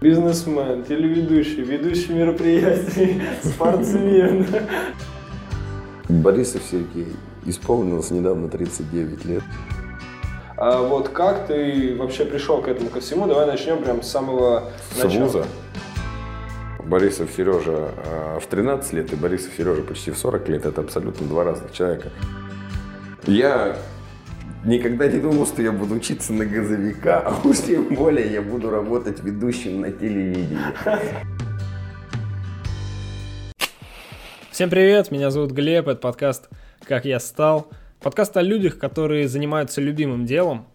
Бизнесмен, телеведущий, ведущий мероприятий, спортсмен. Борисов Сергей. Исполнилось недавно 39 лет. А вот как ты вообще пришел к этому ко всему? Давай начнем прям с самого С начала. вуза. Борисов Сережа э, в 13 лет и Борисов Сережа почти в 40 лет. Это абсолютно два разных человека. Я никогда не думал, что я буду учиться на газовика, а уж тем более я буду работать ведущим на телевидении. Всем привет, меня зовут Глеб, это подкаст «Как я стал». Подкаст о людях, которые занимаются любимым делом,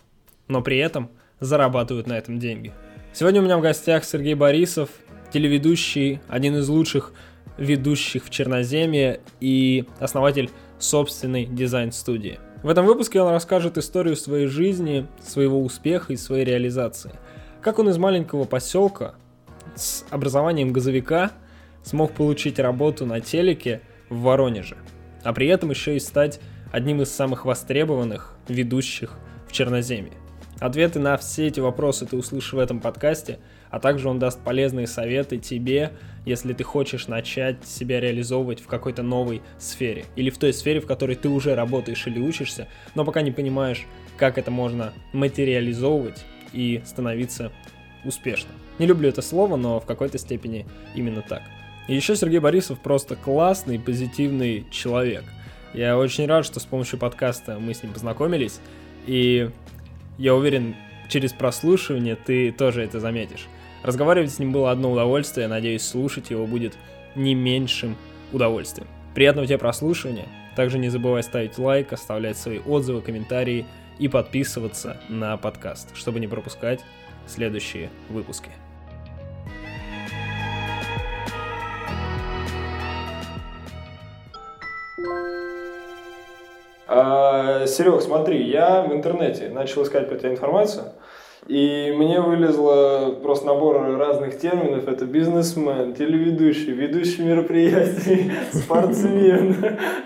но при этом зарабатывают на этом деньги. Сегодня у меня в гостях Сергей Борисов, телеведущий, один из лучших ведущих в Черноземье и основатель собственной дизайн-студии. В этом выпуске он расскажет историю своей жизни, своего успеха и своей реализации. Как он из маленького поселка с образованием газовика смог получить работу на телеке в Воронеже, а при этом еще и стать одним из самых востребованных ведущих в Черноземье. Ответы на все эти вопросы ты услышишь в этом подкасте, а также он даст полезные советы тебе, если ты хочешь начать себя реализовывать в какой-то новой сфере или в той сфере, в которой ты уже работаешь или учишься, но пока не понимаешь, как это можно материализовывать и становиться успешным. Не люблю это слово, но в какой-то степени именно так. И еще Сергей Борисов просто классный, позитивный человек. Я очень рад, что с помощью подкаста мы с ним познакомились, и я уверен, через прослушивание ты тоже это заметишь. Разговаривать с ним было одно удовольствие, надеюсь, слушать его будет не меньшим удовольствием. Приятного тебе прослушивания. Также не забывай ставить лайк, оставлять свои отзывы, комментарии и подписываться на подкаст, чтобы не пропускать следующие выпуски. А, Серег, смотри, я в интернете начал искать про тебя информацию, и мне вылезло просто набор разных терминов. Это бизнесмен, телеведущий, ведущий мероприятий, спортсмен.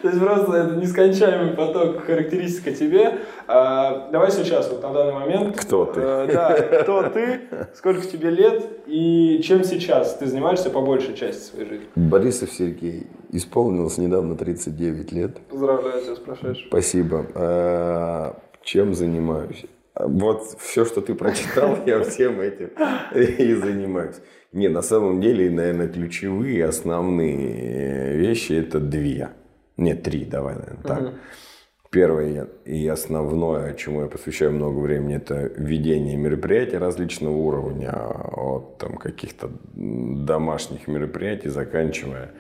То есть просто это нескончаемый поток характеристик о тебе. А, Давай сейчас, вот на данный момент. Кто ты? э, Да, кто ты, сколько тебе лет и чем сейчас ты занимаешься по большей части своей жизни. Борисов Сергей. Исполнилось недавно 39 лет. Поздравляю тебя с прошедшим. Спасибо. А, Чем занимаюсь? Вот все, что ты прочитал, я всем этим и занимаюсь. Не, на самом деле, наверное, ключевые, основные вещи это две. Нет, три, давай, наверное, так. Первое и основное, чему я посвящаю много времени, это ведение мероприятий различного уровня, от там, каких-то домашних мероприятий, заканчивая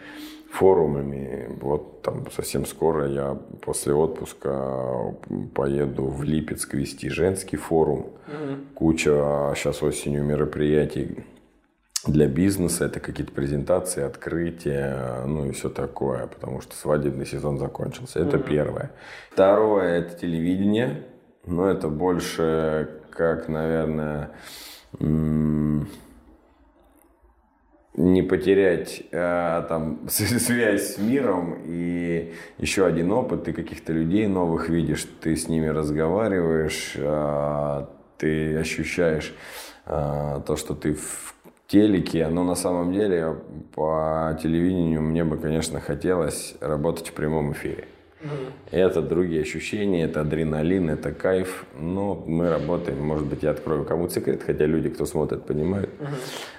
форумами. Вот там совсем скоро я после отпуска поеду в Липецк вести женский форум. Куча сейчас осенью мероприятий для бизнеса. Это какие-то презентации, открытия, ну и все такое, потому что свадебный сезон закончился. Это первое. Второе – это телевидение. Но это больше как, наверное, м, не потерять э, там связь с миром и еще один опыт, ты каких-то людей новых видишь, ты с ними разговариваешь, э, ты ощущаешь э, то, что ты в телеке, но на самом деле по телевидению мне бы, конечно, хотелось работать в прямом эфире. Это другие ощущения, это адреналин, это кайф. Но мы работаем, может быть, я открою кому секрет, хотя люди, кто смотрит, понимают,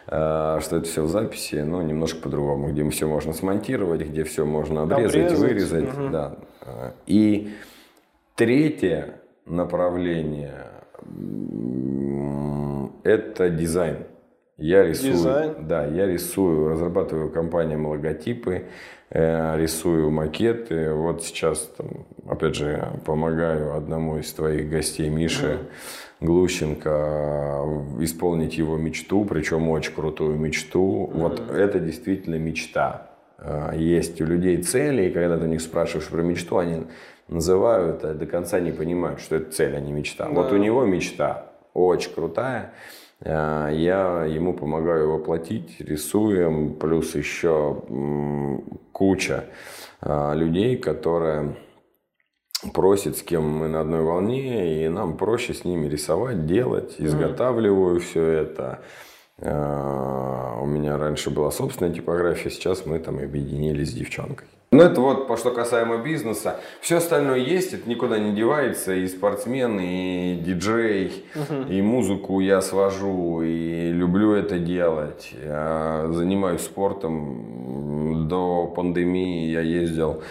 э, что это все в записи, но немножко по-другому, где все можно смонтировать, где все можно обрезать, Обрезать, вырезать. Да. И третье направление это дизайн. Я рисую, Дизайн? да, я рисую, разрабатываю компаниям логотипы, рисую макеты. Вот сейчас, там, опять же, помогаю одному из твоих гостей, Мише Глущенко, э, исполнить его мечту, причем очень крутую мечту. Вот это действительно мечта. Э, Есть у людей цели, и когда ты у них спрашиваешь про мечту, они называют, а до конца не понимают, что это цель, а не мечта. Вот у него мечта очень крутая. Э, Я ему помогаю воплотить, рисуем, плюс еще куча э, людей, которые просят, с кем мы на одной волне, и нам проще с ними рисовать, делать, изготавливаю все это. Э, у меня раньше была собственная типография, сейчас мы там объединились с девчонкой. Ну, это вот, по что касаемо бизнеса. Все остальное есть, это никуда не девается. И спортсмен, и диджей, uh и музыку я свожу, и люблю это делать. Я занимаюсь спортом. До пандемии я ездил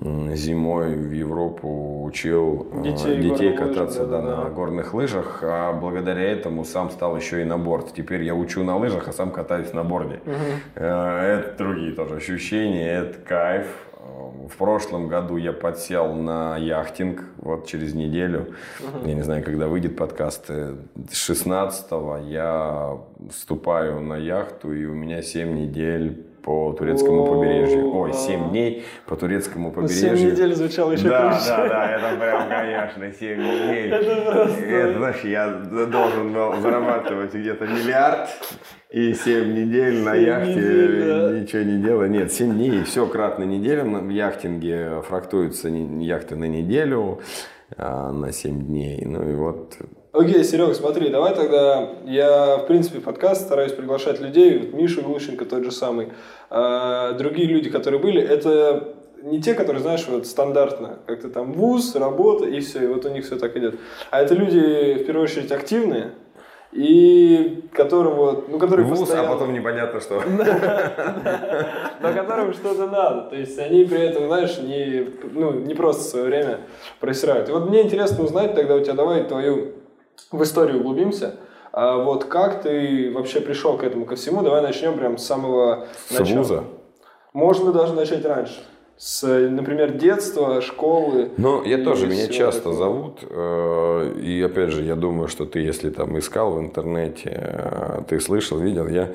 зимой в Европу учил э, детей, детей кататься лыжах, да, да, на горных лыжах, а благодаря этому сам стал еще и на борт. Теперь я учу на лыжах, а сам катаюсь на борде. Угу. Это другие тоже ощущения, это кайф. Э, в прошлом году я подсел на яхтинг, вот через неделю, угу. я не знаю, когда выйдет подкаст, 16-го я вступаю на яхту, и у меня 7 недель по турецкому побережью. Ой, 7 дней по турецкому побережью. 7 недель звучало еще да, круче. Да, да, это прям, конечно, 7 недель. Это просто... Это, знаешь, я должен был зарабатывать где-то миллиард. И 7 недель на яхте недель, да. ничего не делая. Нет, 7 дней, все кратно неделям. В яхтинге фрактуются яхты на неделю, а на 7 дней. Ну и вот Окей, Серег, смотри, давай тогда я, в принципе, подкаст стараюсь приглашать людей, вот Миша Глущенко тот же самый, э, другие люди, которые были, это не те, которые, знаешь, вот стандартно, как-то там вуз, работа и все, и вот у них все так идет. А это люди, в первую очередь, активные, и которым вот, ну, которые Вуз, постоянно... а потом непонятно что. Но которым что-то надо. То есть они при этом, знаешь, не, ну, не просто свое время просирают. И вот мне интересно узнать тогда у тебя, давай твою в историю углубимся. А вот как ты вообще пришел к этому ко всему? Давай начнем прям с самого с начала. Вуза? Можно даже начать раньше. С, например, детства, школы. Ну, я тоже, меня часто этого. зовут. Э, и опять же, я думаю, что ты, если там искал в интернете, э, ты слышал, видел, я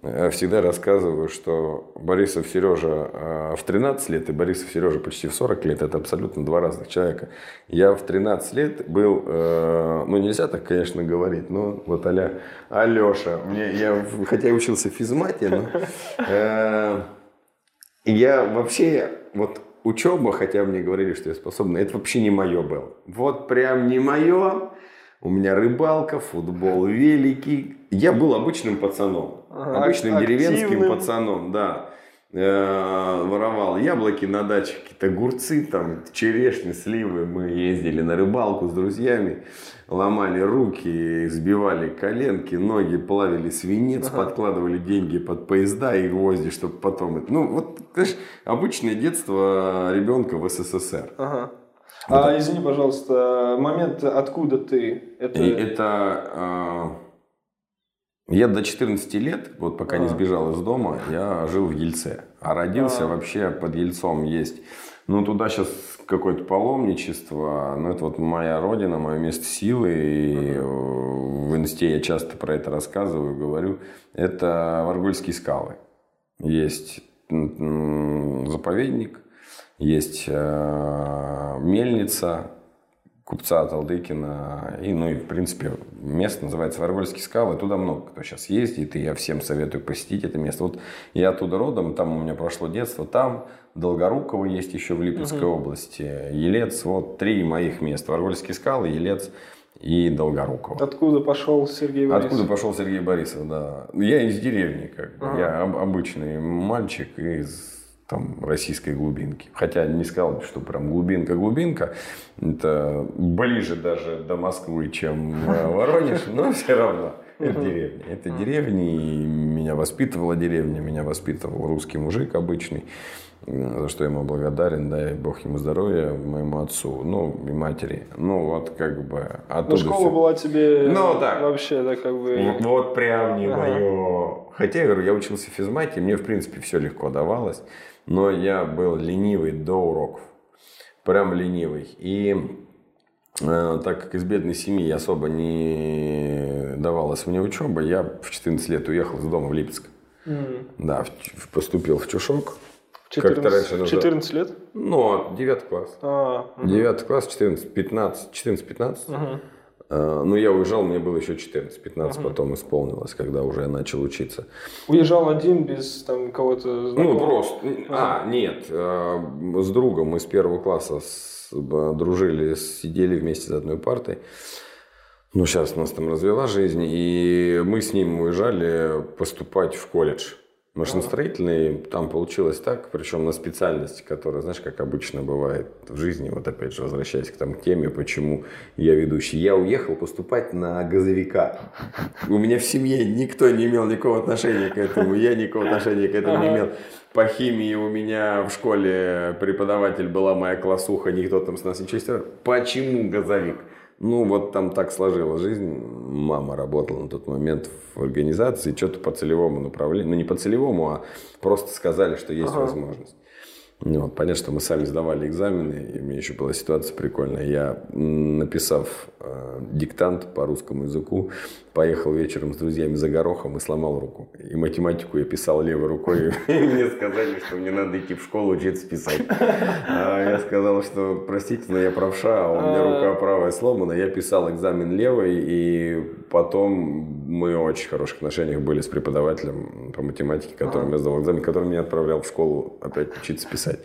всегда рассказываю, что Борисов Сережа э, в 13 лет и Борисов Сережа почти в 40 лет – это абсолютно два разных человека. Я в 13 лет был, э, ну нельзя так, конечно, говорить, но вот аля Алеша. Мне, я, хотя я учился в физмате, но я вообще, вот учеба, хотя мне говорили, что я способный, это вообще не мое было. Вот прям не мое. У меня рыбалка, футбол, великий. Я был обычным пацаном. Ага, обычным активным. деревенским пацаном, да. Э, воровал яблоки на даче, какие-то огурцы, там, черешни, сливы. Мы ездили на рыбалку с друзьями, ломали руки, сбивали коленки, ноги, плавили свинец, ага. подкладывали деньги под поезда и гвозди, чтобы потом... Ну, вот, знаешь, обычное детство ребенка в СССР. Ага. А, извини, пожалуйста, момент, откуда ты? Это, это э, я до 14 лет, вот пока а. не сбежал из дома, я жил в Ельце. А родился а. вообще под Ельцом есть. Ну, туда сейчас какое-то паломничество, но это вот моя родина, мое место силы, и в инсте я часто про это рассказываю, говорю. Это Варгульские скалы. Есть заповедник, есть э, мельница купца Талдыкина. И, ну, и, в принципе, место называется Варвольские скалы. Туда много кто сейчас ездит, и я всем советую посетить это место. Вот я оттуда родом, там у меня прошло детство. Там Долгоруково есть еще в Липецкой угу. области. Елец, вот три моих места. Варвольские скалы, Елец и Долгоруково. Откуда пошел Сергей Борисов? Откуда пошел Сергей Борисов, да. Я из деревни, как бы. Ага. Я обычный мальчик из там, российской глубинки. Хотя не сказал бы, что прям глубинка-глубинка. Это ближе даже до Москвы, чем э, Воронеж, но все равно. Это деревня. Это деревня, и меня воспитывала деревня, меня воспитывал русский мужик обычный, за что я ему благодарен, дай бог ему здоровья, моему отцу, ну, и матери. Ну, вот как бы Ну, школа все. была тебе ну, так. вообще, да, как бы... Вот, вот прям не ага. мое... Хотя, я говорю, я учился в физмате, мне, в принципе, все легко давалось но я был ленивый до уроков. Прям ленивый. И э, так как из бедной семьи особо не давалась мне учеба, я в 14 лет уехал из дома в Липецк. Mm. Да, в, поступил в Чушок. 14, раньше 14 лет? Ну, 9 класс. А, угу. 9 класс, 14, 15, 14-15. Угу. Э, ну, я уезжал, мне было еще 14-15, угу. потом исполнилось, когда уже я начал учиться. Уезжал один, без там кого-то? Ну, просто. А, а нет, э, с другом мы с первого класса с, дружили, сидели вместе за одной партой. Ну, сейчас нас там развела жизнь, и мы с ним уезжали поступать в колледж. Машиностроительный, там получилось так, причем на специальности, которая, знаешь, как обычно бывает в жизни, вот опять же, возвращаясь к, там, к теме, почему я ведущий. Я уехал поступать на газовика. У меня в семье никто не имел никакого отношения к этому, я никакого отношения к этому не имел. По химии у меня в школе преподаватель была моя классуха, никто там с нас ничего не Почему газовик? Ну, вот там так сложилась жизнь. Мама работала на тот момент в организации, что-то по целевому направлению. Ну, не по целевому, а просто сказали, что есть ага. возможность. Ну, вот, понятно, что мы сами сдавали экзамены, и у меня еще была ситуация прикольная. Я, написав э, диктант по русскому языку, поехал вечером с друзьями за горохом и сломал руку. И математику я писал левой рукой. И мне сказали, что мне надо идти в школу учиться писать. А я сказал, что простите, но я правша, а у меня рука правая сломана. Я писал экзамен левой, и потом мы в очень хороших отношениях были с преподавателем по математике, которым я сдал экзамен, который меня отправлял в школу опять учиться писать.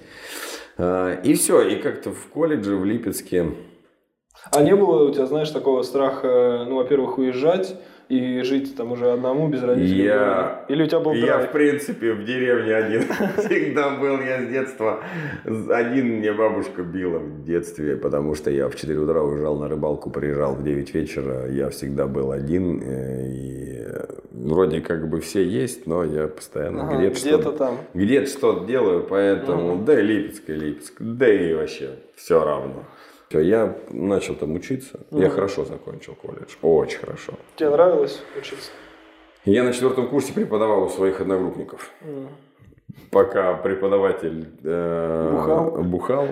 А, и все, и как-то в колледже в Липецке а не было у тебя, знаешь, такого страха, ну, во-первых, уезжать и жить там уже одному без родителей? Я... Или у тебя был драйв? Я, в принципе, в деревне один всегда был. Я с детства один. Мне бабушка била в детстве, потому что я в 4 утра уезжал на рыбалку, приезжал в 9 вечера. Я всегда был один. Э, и вроде как бы все есть, но я постоянно ага, где-то, где-то что там. Где-то что-то делаю, поэтому угу. да и Липецк, и Липецк, да и вообще все равно. Я начал там учиться. Mm. Я хорошо закончил колледж. Очень хорошо. Тебе нравилось учиться? Я на четвертом курсе преподавал у своих одногруппников. Mm. Пока преподаватель э, бухал. бухал.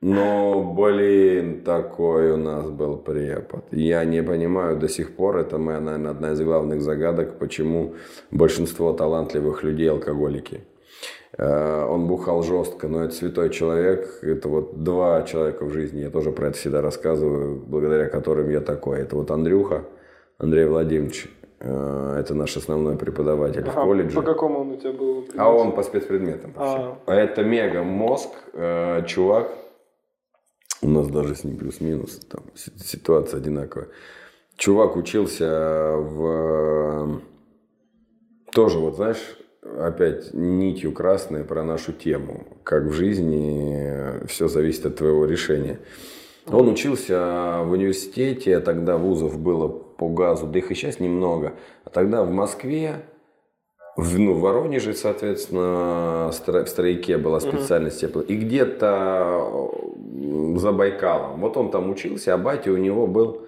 Но, блин, такой у нас был препод. Я не понимаю до сих пор, это моя, наверное, одна из главных загадок, почему большинство талантливых людей алкоголики. Э, он бухал жестко, но это святой человек. Это вот два человека в жизни, я тоже про это всегда рассказываю, благодаря которым я такой. Это вот Андрюха, Андрей Владимирович. Э, это наш основной преподаватель ага, в колледже. По какому он у тебя был? А он по спецпредметам. А. а это мега мозг, э, чувак. У нас даже с ним плюс-минус там ситуация одинаковая. Чувак учился в тоже вот знаешь опять нитью красной про нашу тему. Как в жизни все зависит от твоего решения. Он учился в университете, тогда вузов было по газу, да их и сейчас немного. А тогда в Москве, в, ну, в Воронеже, соответственно, в Стройке была специальность. Uh-huh. И где-то за Байкалом. Вот он там учился, а батя у него был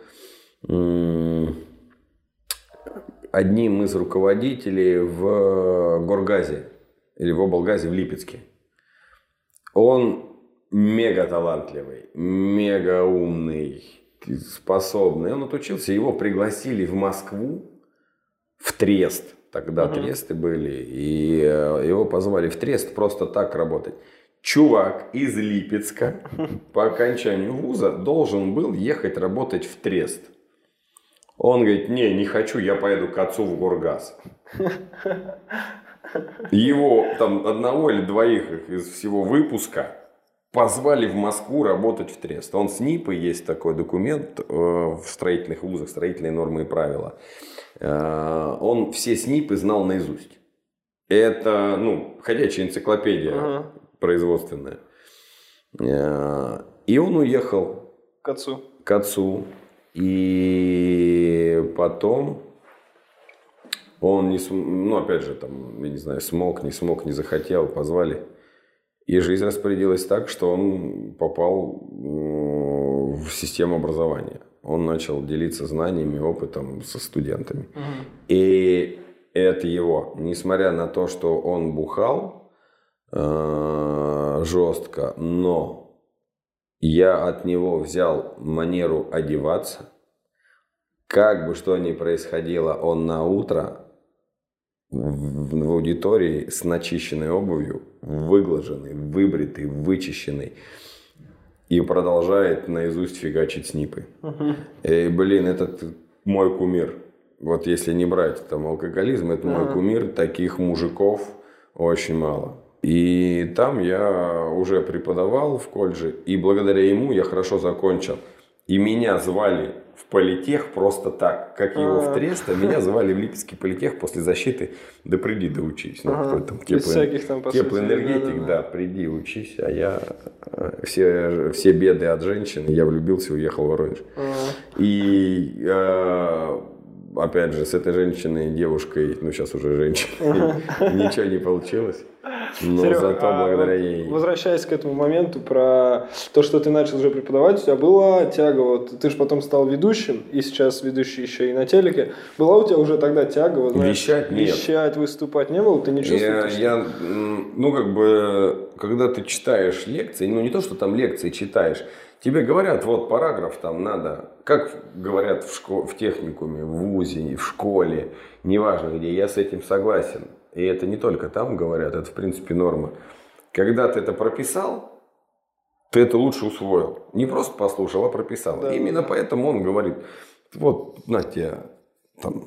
одним из руководителей в Горгазе или в облгазе в Липецке. Он мега талантливый, мега умный, способный. Он отучился, его пригласили в Москву, в Трест. Тогда угу. Тресты были. И э, его позвали в Трест просто так работать. Чувак из Липецка по окончанию вуза должен был ехать работать в Трест. Он говорит, не, не хочу, я поеду к отцу в Горгаз. Его там одного или двоих из всего выпуска позвали в Москву работать в Трест. Он с НИПой, есть такой документ э, в строительных вузах, строительные нормы и правила. Э, он все СНИПы знал наизусть. Это, ну, ходячая энциклопедия ага. производственная. Э, и он уехал к отцу. К отцу. И потом он не смог, ну, опять же, там, я не знаю, смог, не смог, не захотел, позвали. И жизнь распорядилась так, что он попал в систему образования. Он начал делиться знаниями, опытом со студентами. Угу. И это его, несмотря на то, что он бухал э, жестко, но я от него взял манеру одеваться. Как бы что ни происходило, он на утро в, в аудитории с начищенной обувью, выглаженный, выбритый, вычищенный. И продолжает наизусть фигачить снипы. Uh-huh. И, блин, этот мой кумир. Вот если не брать там алкоголизм, это uh-huh. мой кумир. Таких мужиков очень мало. И там я уже преподавал в колледже, и благодаря ему я хорошо закончил. И меня звали в политех просто так, как его в А. Трест, а меня звали в Липецкий политех после защиты, да приди да учись. Ну, какой там всяких сути, теплоэнергетик, да, приди учись, а я э, все, все беды от женщины, я влюбился, уехал в Воронеж. А, И э, опять же, с этой женщиной, девушкой, ну сейчас уже женщиной, ничего не получилось. Но Серёг, зато а благодаря вот ей... Возвращаясь к этому моменту про то, что ты начал уже преподавать, у тебя была тяга, вот ты же потом стал ведущим, и сейчас ведущий еще и на телеке. Была у тебя уже тогда тяга, вот, знаешь, Вещать? Нет. вещать, выступать не было? Ты не Я, чувствуешь? я, м, ну, как бы, когда ты читаешь лекции, ну, не то, что там лекции читаешь, тебе говорят, вот, параграф там надо, как говорят в, шко- в техникуме, в ВУЗе, в школе, неважно где, я с этим согласен. И это не только там говорят, это, в принципе, норма. Когда ты это прописал, ты это лучше усвоил. Не просто послушал, а прописал. Да, Именно поэтому он говорит, вот, на тебе, там,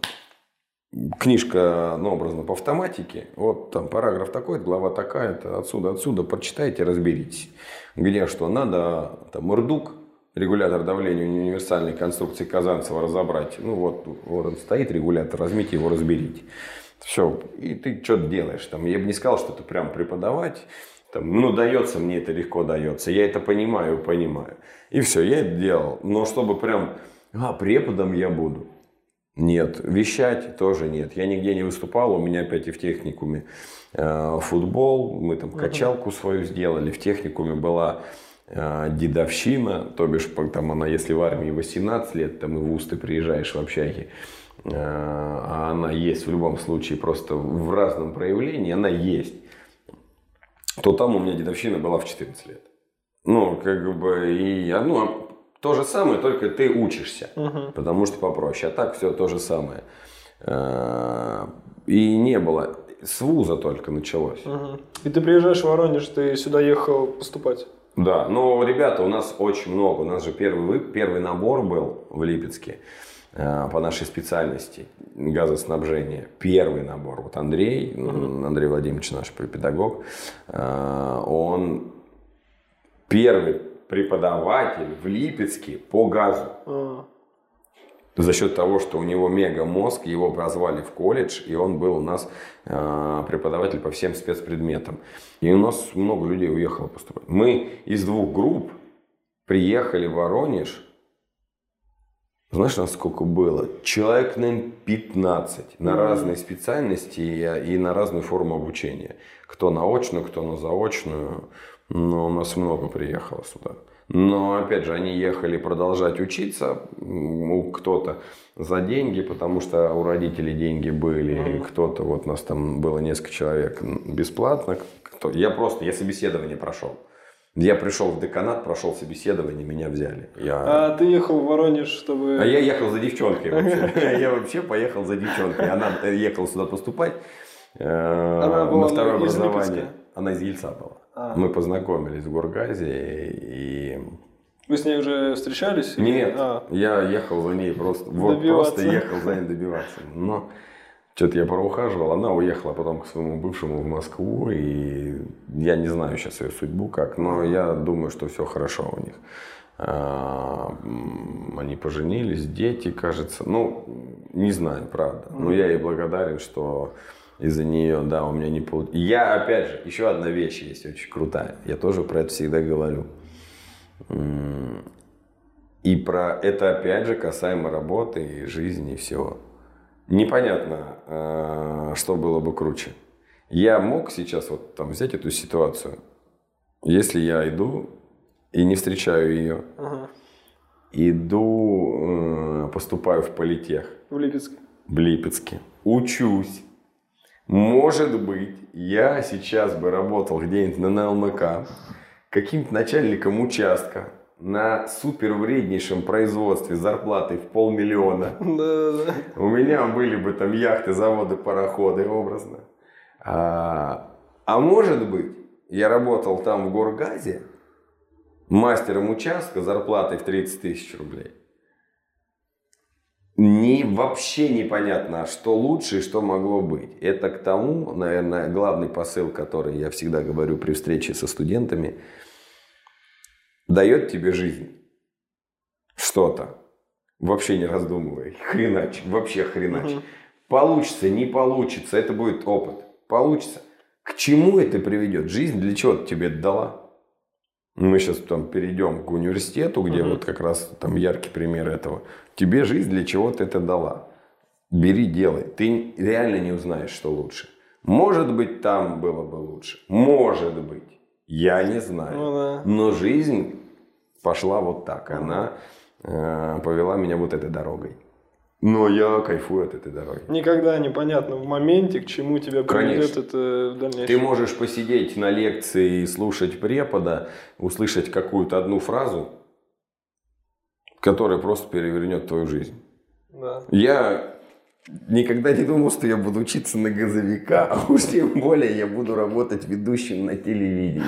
книжка, ну, образно, по автоматике. Вот там параграф такой, глава такая-то, отсюда, отсюда, прочитайте, разберитесь. Где что надо, там, РДУК, регулятор давления универсальной конструкции Казанцева разобрать. Ну, вот, вот он стоит, регулятор, возьмите его, разберите. Все, и ты что-то делаешь. Там, я бы не сказал, что это прям преподавать. Там, ну, дается мне это легко дается. Я это понимаю, понимаю. И все, я это делал. Но чтобы прям, а, преподом я буду. Нет, вещать тоже нет. Я нигде не выступал, у меня опять и в техникуме э, футбол, мы там качалку свою сделали, в техникуме была э, дедовщина, то бишь там она, если в армии 18 лет, там и в ВУЗ ты приезжаешь в общаге, а она есть в любом случае, просто в разном проявлении, она есть, то там у меня дедовщина была в 14 лет. Ну, как бы, и, ну, то же самое, только ты учишься. Мгм. Потому что попроще. А так все то же самое. Э, И не было. С вуза только началось. Мгм. И ты приезжаешь в Воронеж, ты сюда ехал поступать. Да, но ребята, у нас очень много. У нас же первый, вы- первый набор был в Липецке по нашей специальности газоснабжения. Первый набор. Вот Андрей, Андрей Владимирович наш педагог, э, он первый преподаватель в Липецке по газу. А, За счет того, что у него мега мозг, его позвали в колледж, и он был у нас э, преподаватель по всем спецпредметам. И у нас много людей уехало поступать. Мы из двух групп приехали в Воронеж. Знаешь, нас сколько было? Человек, наверное, 15 на разные специальности и, и на разную форму обучения. Кто на очную, кто на заочную. Но у нас много приехало сюда. Но, опять же, они ехали продолжать учиться. У Кто-то за деньги, потому что у родителей деньги были. Кто-то, вот нас там было несколько человек бесплатно. Кто, я просто, я собеседование прошел. Я пришел в деканат, прошел собеседование, меня взяли. Я... А ты ехал в Воронеж, чтобы... А я ехал за девчонкой вообще. Я вообще поехал за девчонкой. Она э, ехала сюда поступать э, на второе образование. Она из Ельца была. А. Мы познакомились в Горгазе и... Вы с ней уже встречались? Нет, А, я ехал за ней просто... Вот просто ехал за ней добиваться. Но что-то я проухаживал, она уехала потом к своему бывшему в Москву, и я не знаю сейчас ее судьбу как, но я думаю, что все хорошо у них. А, Они поженились, дети, кажется. Ну, не знаю, правда. Но я ей благодарен, что из-за нее, да, у меня не получилось. Я, опять же, еще одна вещь есть очень крутая. Я тоже про это всегда говорю. И про это, опять же, касаемо работы и жизни и всего. Непонятно, э, что было бы круче. Я мог сейчас вот там взять эту ситуацию, если я иду и не встречаю ее, ага. иду, э, поступаю в политех В Липецке. в Липецке, учусь. Может быть, я сейчас бы работал где-нибудь на НЛМК, каким-то начальником участка на супер вреднейшем производстве зарплатой в полмиллиона. У меня были бы там яхты, заводы, пароходы образно. А, а может быть, я работал там в Горгазе мастером участка зарплатой в 30 тысяч рублей. Не, вообще непонятно, что лучше и что могло быть. Это к тому, наверное, главный посыл, который я всегда говорю при встрече со студентами, дает тебе жизнь. что-то, вообще не раздумывая, хренач, вообще хренач. Мгм. Получится, не получится, это будет опыт. Получится. К чему это приведет? Жизнь для чего тебе дала? Мы сейчас там перейдем к университету, где Мгм. вот как раз там яркий пример этого. Тебе жизнь для чего-то это дала. Бери, делай. Ты реально не узнаешь, что лучше. Может быть, там было бы лучше. Может быть. Я не знаю. Ну да. Но жизнь пошла вот так. Она э, повела меня вот этой дорогой. Но я кайфую от этой дороги. Никогда непонятно в моменте, к чему тебя приведет это в дальнейшем. Ты можешь посидеть на лекции и слушать препода, услышать какую-то одну фразу, которая просто перевернет твою жизнь. Да. Я никогда не думал, что я буду учиться на газовика, а уж тем более я буду работать ведущим на телевидении.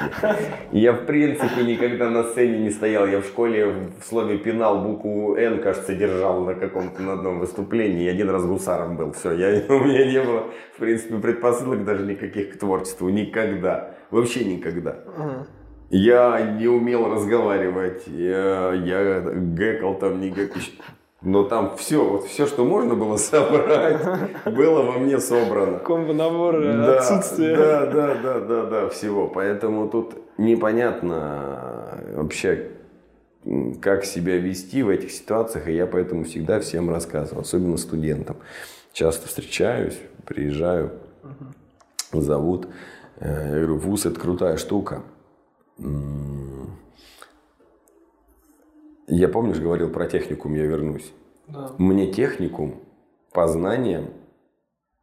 Я, в принципе, никогда на сцене не стоял. Я в школе в слове «пенал» букву «Н», кажется, держал на каком-то на одном выступлении. И один раз гусаром был. Все, я, у меня не было, в принципе, предпосылок даже никаких к творчеству. Никогда. Вообще никогда. Я не умел разговаривать, я, я гэкал там, не гэкал. Но там все, вот все, что можно было собрать, было во мне собрано. Комбо набор э, Да, отсутствие. Да, да, да, да, да, всего. Поэтому тут непонятно вообще, м, как себя вести в этих ситуациях, и я поэтому всегда всем рассказываю, особенно студентам. Часто встречаюсь, приезжаю, зовут. Э, Я говорю, вуз это крутая штука. Я, помнишь, говорил про техникум, я вернусь. Да. Мне техникум по знаниям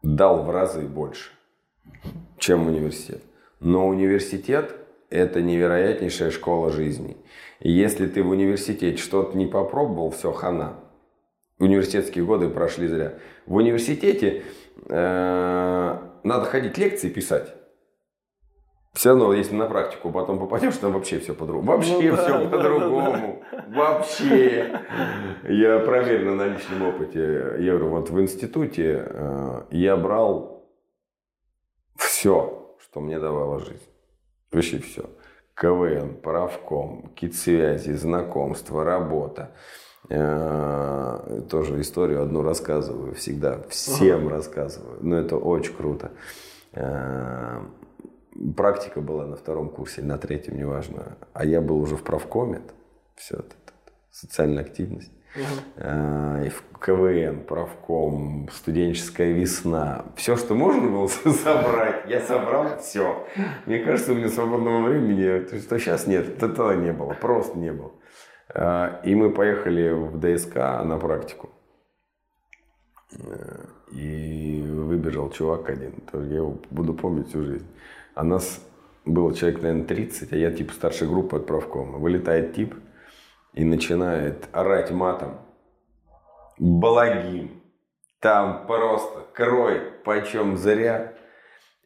дал в разы больше, чем университет. Но университет – это невероятнейшая школа жизни. И если ты в университете что-то не попробовал, все, хана. Университетские годы прошли зря. В университете э, надо ходить лекции писать. Все равно, если на практику потом попадешь, там вообще все по-другому. Вообще Ну да, все да, да, по-другому. Вообще. Я проверил на личном опыте. Я говорю, вот в институте э, я брал все, что мне давала жизнь. Вообще все. КВН, правком, кит-связи, знакомства, работа. Э, Тоже историю одну рассказываю всегда. Всем рассказываю. Но это очень круто. Э, Практика была на втором курсе, на третьем, неважно. А я был уже в правкоме. Все, это, это, социальная активность. Э, И в КВН, правком, студенческая весна. Все, что можно было собрать, я собрал все. Мне кажется, у меня свободного времени, то, что сейчас нет, этого не было, просто не было. Э, И мы поехали в ДСК на практику. Э, И выбежал чувак один, тоже я его буду помнить всю жизнь. А нас было человек, наверное, 30, а я типа старшей группы от правкома. Вылетает тип и начинает орать матом. Благим. Там просто крой почем зря.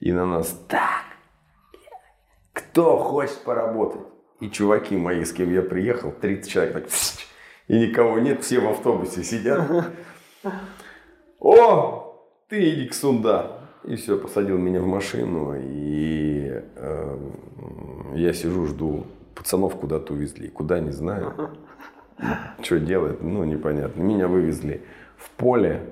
И на нас так. Кто хочет поработать? И чуваки мои, с кем я приехал, 30 человек, так, и никого нет, все в автобусе сидят. О, ты иди к сюда. И все, посадил меня в машину, и э, я сижу, жду. Пацанов куда-то увезли. Куда, не знаю. Что делать, ну, непонятно. Меня вывезли в поле.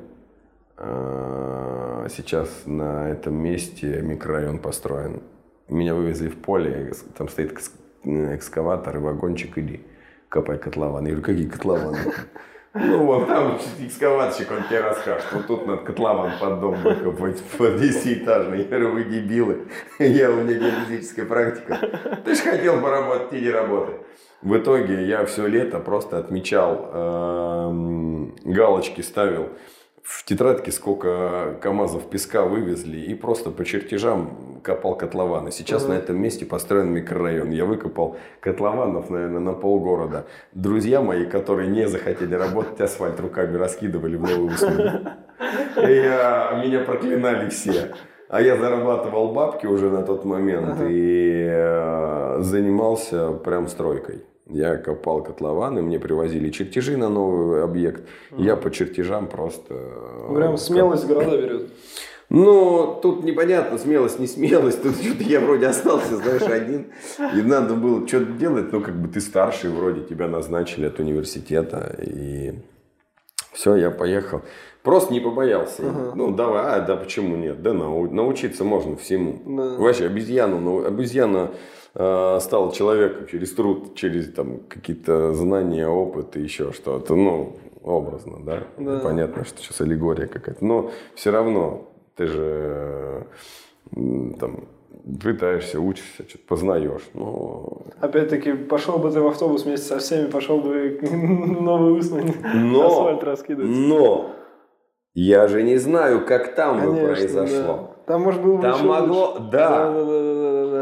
Э, Сейчас на этом месте микрорайон построен. Меня вывезли в поле, там стоит экс- экскаватор и вагончик, иди, копай котлован. Я говорю, какие котлованы? Ну, вот там экскаваторщик, он тебе расскажет. Вот тут надо котлован под дом выкопать, под 10-этажный. Я говорю, вы дебилы. Я, у меня геодезическая практика. Ты же хотел поработать, иди работай. В итоге я все лето просто отмечал, эм, галочки ставил в тетрадке, сколько КАМАЗов песка вывезли, и просто по чертежам копал котлованы. Сейчас Мгм. на этом месте построен микрорайон. Я выкопал котлованов, наверное, на полгорода. Друзья мои, которые не захотели работать, асфальт руками раскидывали в новые услуги. Я- меня проклинали все. А я зарабатывал бабки уже на тот момент Ага. и э, занимался прям стройкой. Я копал котлованы, мне привозили чертежи на новый объект. Я по чертежам просто... э, Прям смелость города берет. Ну, тут непонятно, смелость, не смелость. Тут что-то я вроде остался, знаешь, один. И надо было что-то делать. Ну, как бы ты старший, вроде тебя назначили от университета. И все, я поехал. Просто не побоялся. Ага. Ну, давай, а, да почему нет? Да нау- научиться можно всему. Да. Вообще, обезьяну, ну, обезьяна э, стала человеком через труд, через там какие-то знания, опыт и еще что-то. Ну, образно, да? Да. Понятно, что сейчас аллегория какая-то. Но все равно ты же там пытаешься, учишься, что-то познаешь. Ну, Опять-таки, пошел бы ты в автобус вместе со всеми, пошел бы новый усмань Но- асфальт раскидывать. но я же не знаю, как там бы Конечно, произошло. да. Там, может, было бы Там могло- лучше. да. Да, да, да,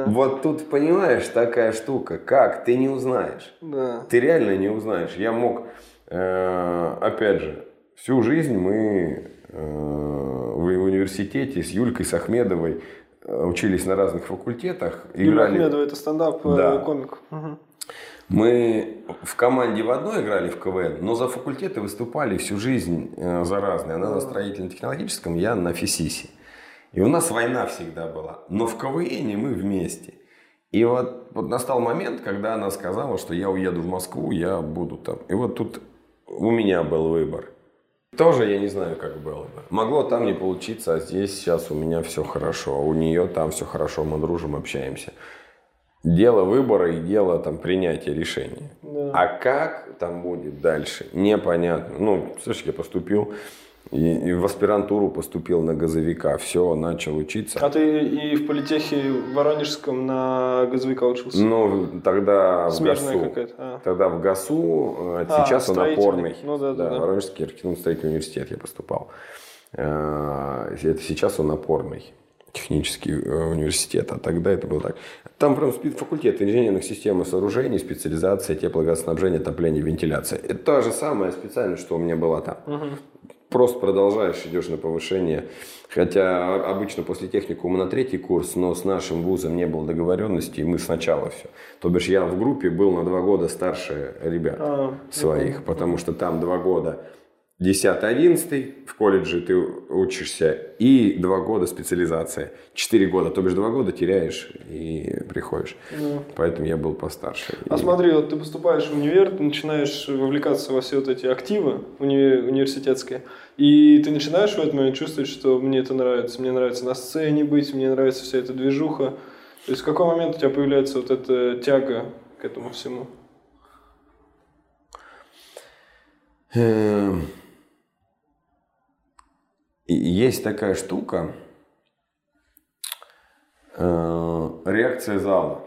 да. Вот тут, понимаешь, такая штука. Как? Ты не узнаешь. Да. Ты реально не узнаешь. Я мог, э, опять же, всю жизнь мы э, в университете с Юлькой Сахмедовой э, учились на разных факультетах. Юлия играли- Ахмедова, это стендап э, Да. Мгм. Мы в команде в одной играли в КВН, но за факультеты выступали всю жизнь э, за разные. Она на строительно-технологическом, я на ФИСИСе. И у нас война всегда была. Но в КВН мы вместе. И вот, вот настал момент, когда она сказала, что я уеду в Москву, я буду там. И вот тут у меня был выбор. Тоже я не знаю, как было бы. Могло там не получиться, а здесь сейчас у меня все хорошо. А у нее там все хорошо, мы дружим, общаемся. Дело выбора и дело там принятия решения. Да. А как там будет дальше, непонятно. Ну, слушай, я поступил и, и в аспирантуру поступил на газовика. Все, начал учиться. А ты и в политехе Воронежском на газовика учился? Ну, тогда в Смежная ГАСУ. какая-то. А. Тогда в ГАСУ, э, А, сейчас он опорный. Ну да, да, да. Воронежский архитектурно-строительный университет я поступал. Э, Это сейчас он опорный технический э, университет, а тогда это было так. Там прям факультет инженерных систем и сооружений, специализация, теплогазоснабжение, отопление, вентиляция. Это та же самая специальность, что у меня была там. Просто продолжаешь, идешь на повышение. Хотя обычно после техникума на третий курс, но с нашим вузом не было договоренности, и мы сначала все. То бишь я в группе был на два года старше ребят А, своих, потому что там два года 10-11 в колледже ты учишься и два года специализация. Четыре года, то бишь два года теряешь и приходишь. Ну. Поэтому я был постарше. А И- смотри, вот ты поступаешь в универ, ты начинаешь вовлекаться во все вот эти активы уни- университетские, и ты начинаешь в этот момент чувствовать, что мне это нравится, мне нравится на сцене быть, мне нравится вся эта движуха. То есть в какой момент у тебя появляется вот эта тяга к этому всему? И Есть такая штука, э, реакция зала,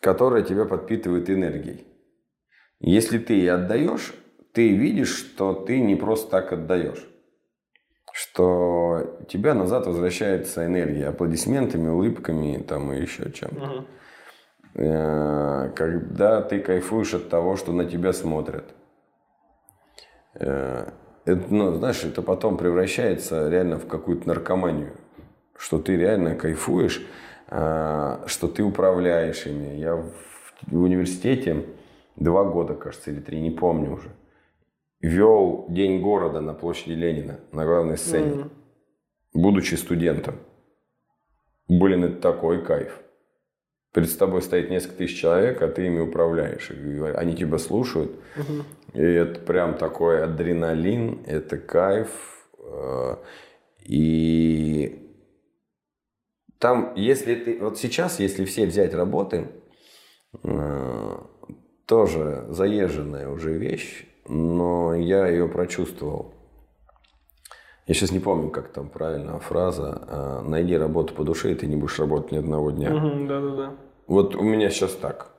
которая тебя подпитывает энергией. Если ты ей отдаешь, ты видишь, что ты не просто так отдаешь. Что тебя назад возвращается энергия аплодисментами, улыбками там, и еще чем-то. Э, когда ты кайфуешь от того, что на тебя смотрят. Э, Это, ну, знаешь, это потом превращается реально в какую-то наркоманию. Что ты реально кайфуешь, э, что ты управляешь ими. Я в, в университете два года, кажется, или три, не помню уже, вел День города на площади Ленина, на главной сцене, Мгм. будучи студентом. Блин, это такой кайф. Перед тобой стоит несколько тысяч человек, а ты ими управляешь. И они тебя слушают. И это прям такой адреналин, это кайф. Э, И там, если ты... Вот сейчас, если все взять работы, э, тоже заезженная уже вещь, но я ее прочувствовал. Я сейчас не помню, как там правильно фраза. э, Найди работу по душе, и ты не будешь работать ни одного дня. Мгм, Да-да-да. Вот у меня сейчас так.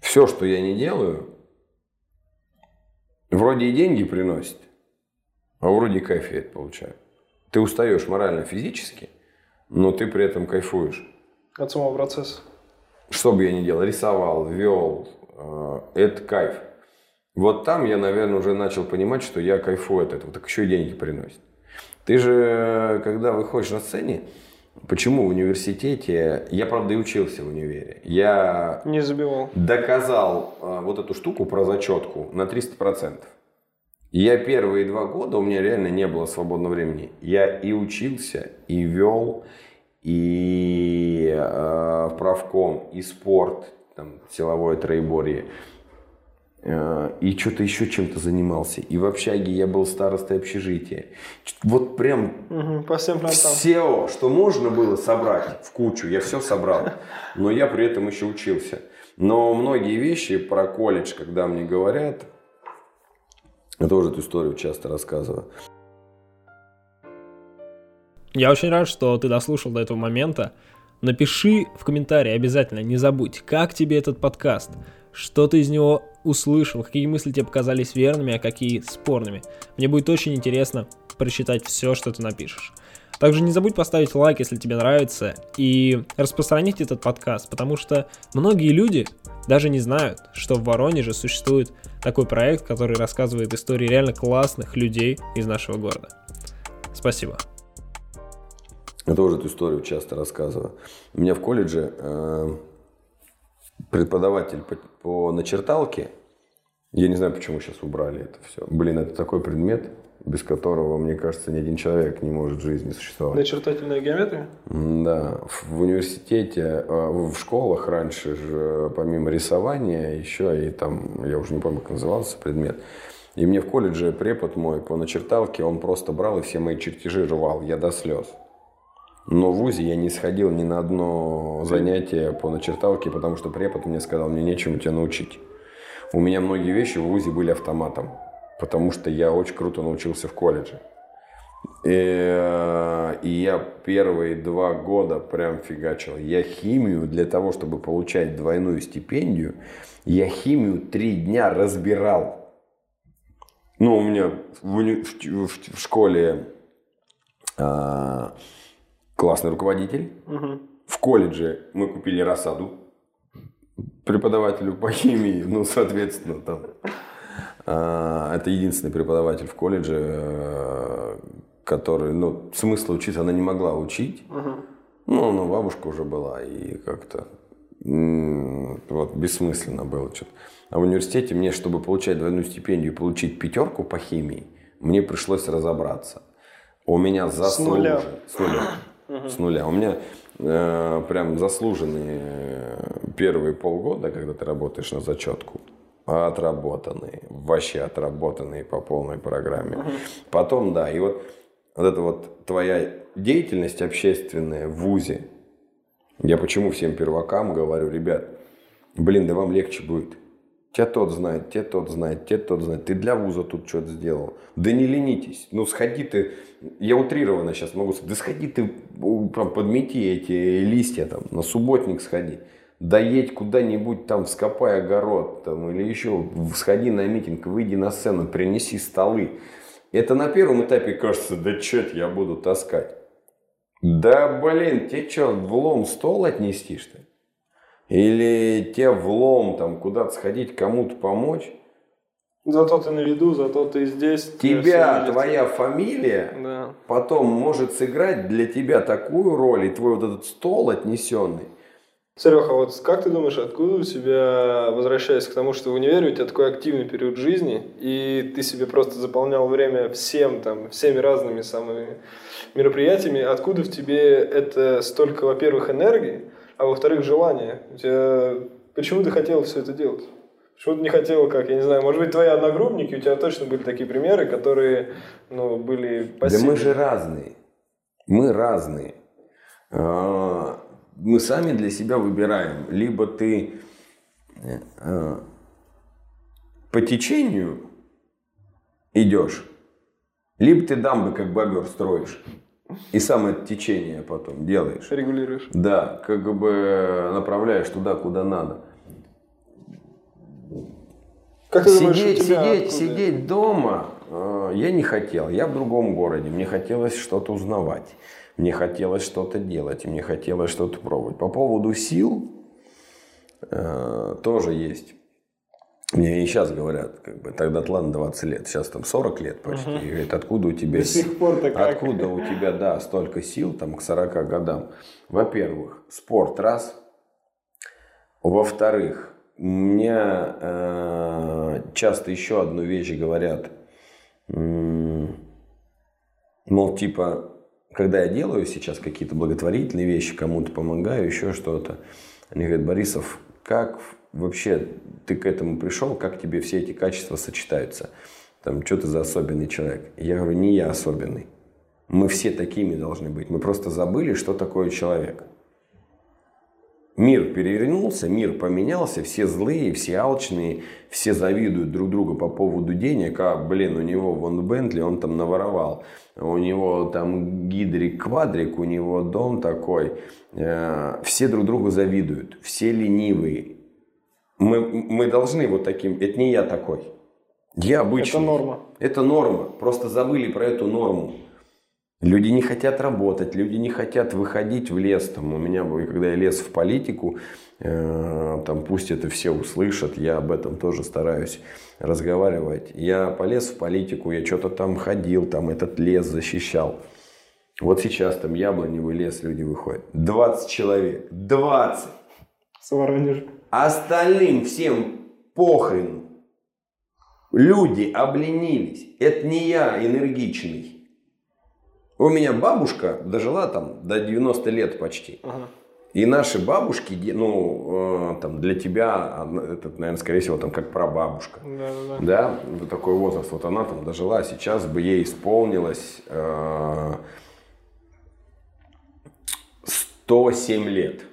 Все, что я не делаю, вроде и деньги приносит, а вроде и кайф я это получаю. Ты устаешь морально, физически, но ты при этом кайфуешь. От самого процесса. Что бы я ни делал, рисовал, вел, э, это кайф. Вот там я, наверное, уже начал понимать, что я кайфую от этого, так еще и деньги приносит. Ты же, когда выходишь на сцене, почему в университете, я, правда, и учился в универе, я Не забивал. доказал э, вот эту штуку про зачетку на 300%. Я первые два года, у меня реально не было свободного времени. Я и учился, и вел, и э, в правком, и спорт, там, силовое троеборье, и что-то еще чем-то занимался. И в общаге я был старостой общежития. Вот прям Угу, по всем фронтам. все, что можно было собрать в кучу, я все собрал. Но я при этом еще учился. Но многие вещи про колледж, когда мне говорят, я тоже эту историю часто рассказываю. Я очень рад, что ты дослушал до этого момента. Напиши в комментарии обязательно, не забудь, как тебе этот подкаст, что ты из него услышал, какие мысли тебе показались верными, а какие спорными. Мне будет очень интересно прочитать все, что ты напишешь. Также не забудь поставить лайк, если тебе нравится, и распространить этот подкаст, потому что многие люди даже не знают, что в Воронеже существует такой проект, который рассказывает истории реально классных людей из нашего города. Спасибо. Я тоже эту историю часто рассказываю. У меня в колледже э, преподаватель по, по начерталке, я не знаю, почему сейчас убрали это все. Блин, это такой предмет, без которого, мне кажется, ни один человек не может в жизни существовать. Начертательная геометрия? Да, в университете, э, в школах раньше же, помимо рисования, еще и там, я уже не помню, как назывался предмет. И мне в колледже препод мой по начерталке, он просто брал и все мои чертежи рвал, я до слез. Но в ВУЗе я не сходил ни на одно занятие по начерталке, потому что препод мне сказал, мне нечему тебя научить. У меня многие вещи в ВУЗе были автоматом, потому что я очень круто научился в колледже. И, э, и я первые два года прям фигачил. Я химию для того, чтобы получать двойную стипендию, я химию три дня разбирал. Ну, у меня в, в в- в школе а, классный руководитель. Угу. В колледже мы купили рассаду преподавателю по химии, ну, соответственно, там. а, Это единственный преподаватель в колледже, э, который, ну, смысла учиться она не могла учить. Ну, ну, бабушка уже была, и как-то вот, бессмысленно было что-то. А в университете мне, чтобы получать двойную стипендию и получить пятерку по химии, мне пришлось разобраться. У меня заслужен... нуля. С нуля. С нуля. У меня э, прям заслуженные э, первые полгода, когда ты работаешь на зачетку, отработанные, вообще отработанные по полной программе. Потом, да, и вот, вот эта вот твоя деятельность общественная в ВУЗе, я почему всем первакам говорю, ребят, блин, да вам легче будет. Тебя тот знает, те тот знает, те тот знает. Ты для вуза тут что-то сделал. Да не ленитесь. Ну, сходи ты, я утрированно сейчас могу сказать, да сходи ты, там, подмети эти листья, там, на субботник сходи. Доедь куда-нибудь там, вскопай огород, там, или еще сходи на митинг, выйди на сцену, принеси столы. Это на первом этапе кажется, да что я буду таскать. Да, блин, тебе что, в лом стол отнести, что ли? Или тебе в лом там куда-то сходить, кому-то помочь? Зато ты на виду, зато ты здесь. Тебя, твоя фамилия Да. потом может сыграть для тебя такую роль, и твой вот этот стол отнесенный. Серега, вот как ты думаешь, откуда у тебя, возвращаясь к тому, что в универе у тебя такой активный период жизни, и ты себе просто заполнял время всем там, всеми разными самыми мероприятиями, откуда в тебе это столько, во-первых, энергии, а во-вторых, желания? У тебя... Почему ты хотел все это делать? Почему ты не хотел, как, я не знаю, может быть, твои одногруппники, у тебя точно были такие примеры, которые, ну, были Да пассивны. мы же разные. Мы разные. А, Мы сами для себя выбираем. Либо ты э, по течению идешь, либо ты дамбы как бобер строишь. И сам это течение потом делаешь. Регулируешь. Да, как бы направляешь туда, куда надо. Как ты думаешь, Сидеть, тебя сидеть, откуда? сидеть дома э, я не хотел. Я в другом городе. Мне хотелось что-то узнавать. Мне хотелось что-то делать. Мне хотелось что-то пробовать. По поводу сил э, тоже есть. Мне и сейчас говорят, как бы, тогда ладно 20 лет, сейчас там 40 лет почти. И говорят, откуда у тебя До си- сих как? Откуда у тебя, да, столько сил, там, к 40 годам? Во-первых, спорт раз. Во-вторых, мне э, часто еще одну вещь говорят. Мол, типа, когда я делаю сейчас какие-то благотворительные вещи, кому-то помогаю, еще что-то, они говорят, Борисов, как вообще ты к этому пришел, как тебе все эти качества сочетаются? Там, что ты за особенный человек? Я говорю, не я особенный. Мы все такими должны быть. Мы просто забыли, что такое человек. Мир перевернулся, мир поменялся, все злые, все алчные, все завидуют друг другу по поводу денег. А, блин, у него вон Бентли, он там наворовал. У него там гидрик-квадрик, у него дом такой. Э, все друг другу завидуют, все ленивые. Мы, мы должны вот таким... Это не я такой. Я обычный. Это норма. Это норма. Просто забыли про эту норму. Люди не хотят работать, люди не хотят выходить в лес. Там, у меня, когда я лез в политику, э, там пусть это все услышат, я об этом тоже стараюсь разговаривать. Я полез в политику, я что-то там ходил, там этот лес защищал. Вот сейчас там яблоневый лес, люди выходят. 20 человек. 20! С Воронежа. Остальным всем похрен. Люди обленились. Это не я энергичный. У меня бабушка дожила там до 90 лет почти. Ага. И наши бабушки, ну, э, там, для тебя, это, наверное, скорее всего, там, как прабабушка. Да, да, да. Да, такой возраст. Вот она там дожила, сейчас бы ей исполнилось э, 107 лет.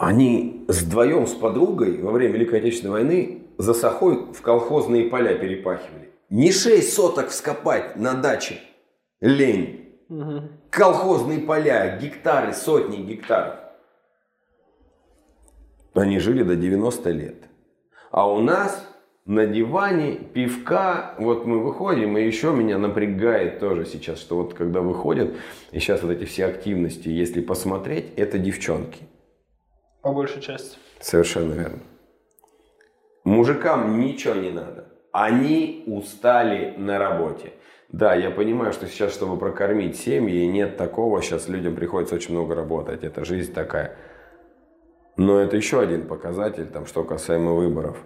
Они вдвоем с подругой во время Великой Отечественной войны за Сахой в колхозные поля перепахивали. Не 6 соток вскопать на даче. Лень. Угу. Колхозные поля, гектары, сотни гектаров. Они жили до 90 лет. А у нас на диване пивка, вот мы выходим, и еще меня напрягает тоже сейчас, что вот когда выходят, и сейчас вот эти все активности, если посмотреть, это девчонки. По большей части. Совершенно верно. Мужикам ничего не надо. Они устали на работе. Да, я понимаю, что сейчас, чтобы прокормить семьи, нет такого, сейчас людям приходится очень много работать. Это жизнь такая. Но это еще один показатель, там, что касаемо выборов.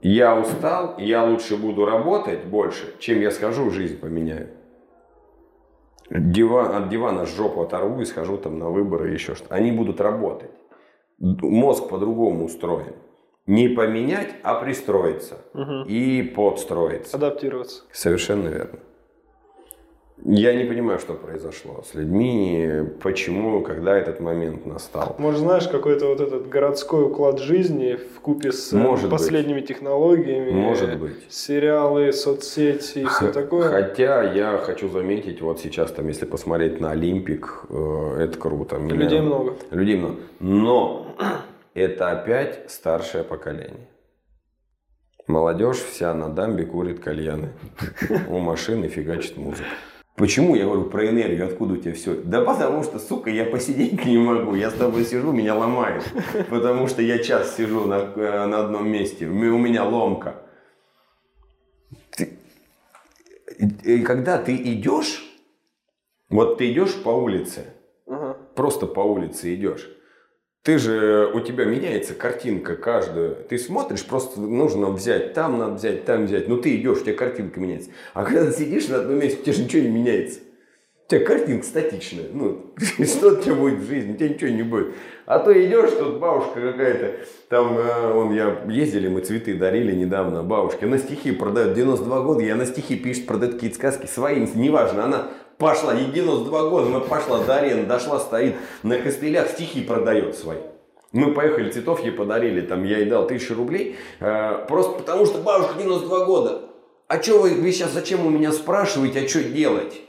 Я устал, я лучше буду работать больше, чем я схожу, жизнь поменяю. Диван, от дивана жопу оторву и схожу там на выборы и еще что-то. Они будут работать. Мозг по-другому устроен. Не поменять, а пристроиться. Угу. И подстроиться. Адаптироваться. Совершенно верно. Я не понимаю, что произошло с людьми, почему, когда этот момент настал. Может, знаешь, какой-то вот этот городской уклад жизни в купе с э, Может последними технологиями, Может быть. сериалы, соцсети и все такое. Хотя я хочу заметить, вот сейчас там, если посмотреть на Олимпик, э, это круто. Меня- Людей много. Людей много. Но это опять старшее поколение. Молодежь вся на дамбе курит кальяны. У машины фигачит музыка. Почему я говорю про энергию? Откуда у тебя все? Да потому что, сука, я посидеть не могу. Я с тобой сижу, меня ломает. Потому что я час сижу на, э, на одном месте. У меня- ломка. Ты- и- когда ты идешь, вот ты идешь по улице, Ага. просто по улице идешь. Ты же, у тебя меняется картинка каждую. Ты смотришь, просто нужно взять, там надо взять, там взять. Но ты идешь, у тебя картинка меняется. А когда ты сидишь на одном месте, у тебя же ничего не меняется. У тебя картинка статичная. Ну, что у тебя будет в жизни? У тебя ничего не будет. А то идешь, тут бабушка какая-то, там, э, он, я ездили, мы цветы дарили недавно бабушке. На стихи продает 92 года, я на стихи пишет, продает какие-то сказки свои, неважно, она пошла, ей 92 года, она пошла до арены, дошла, стоит на костылях, стихи продает свои. Мы поехали, цветов ей подарили, там я ей дал тысячу рублей, э, просто потому что бабушка 92 года. А что вы, вы сейчас зачем у меня спрашиваете, а что делать?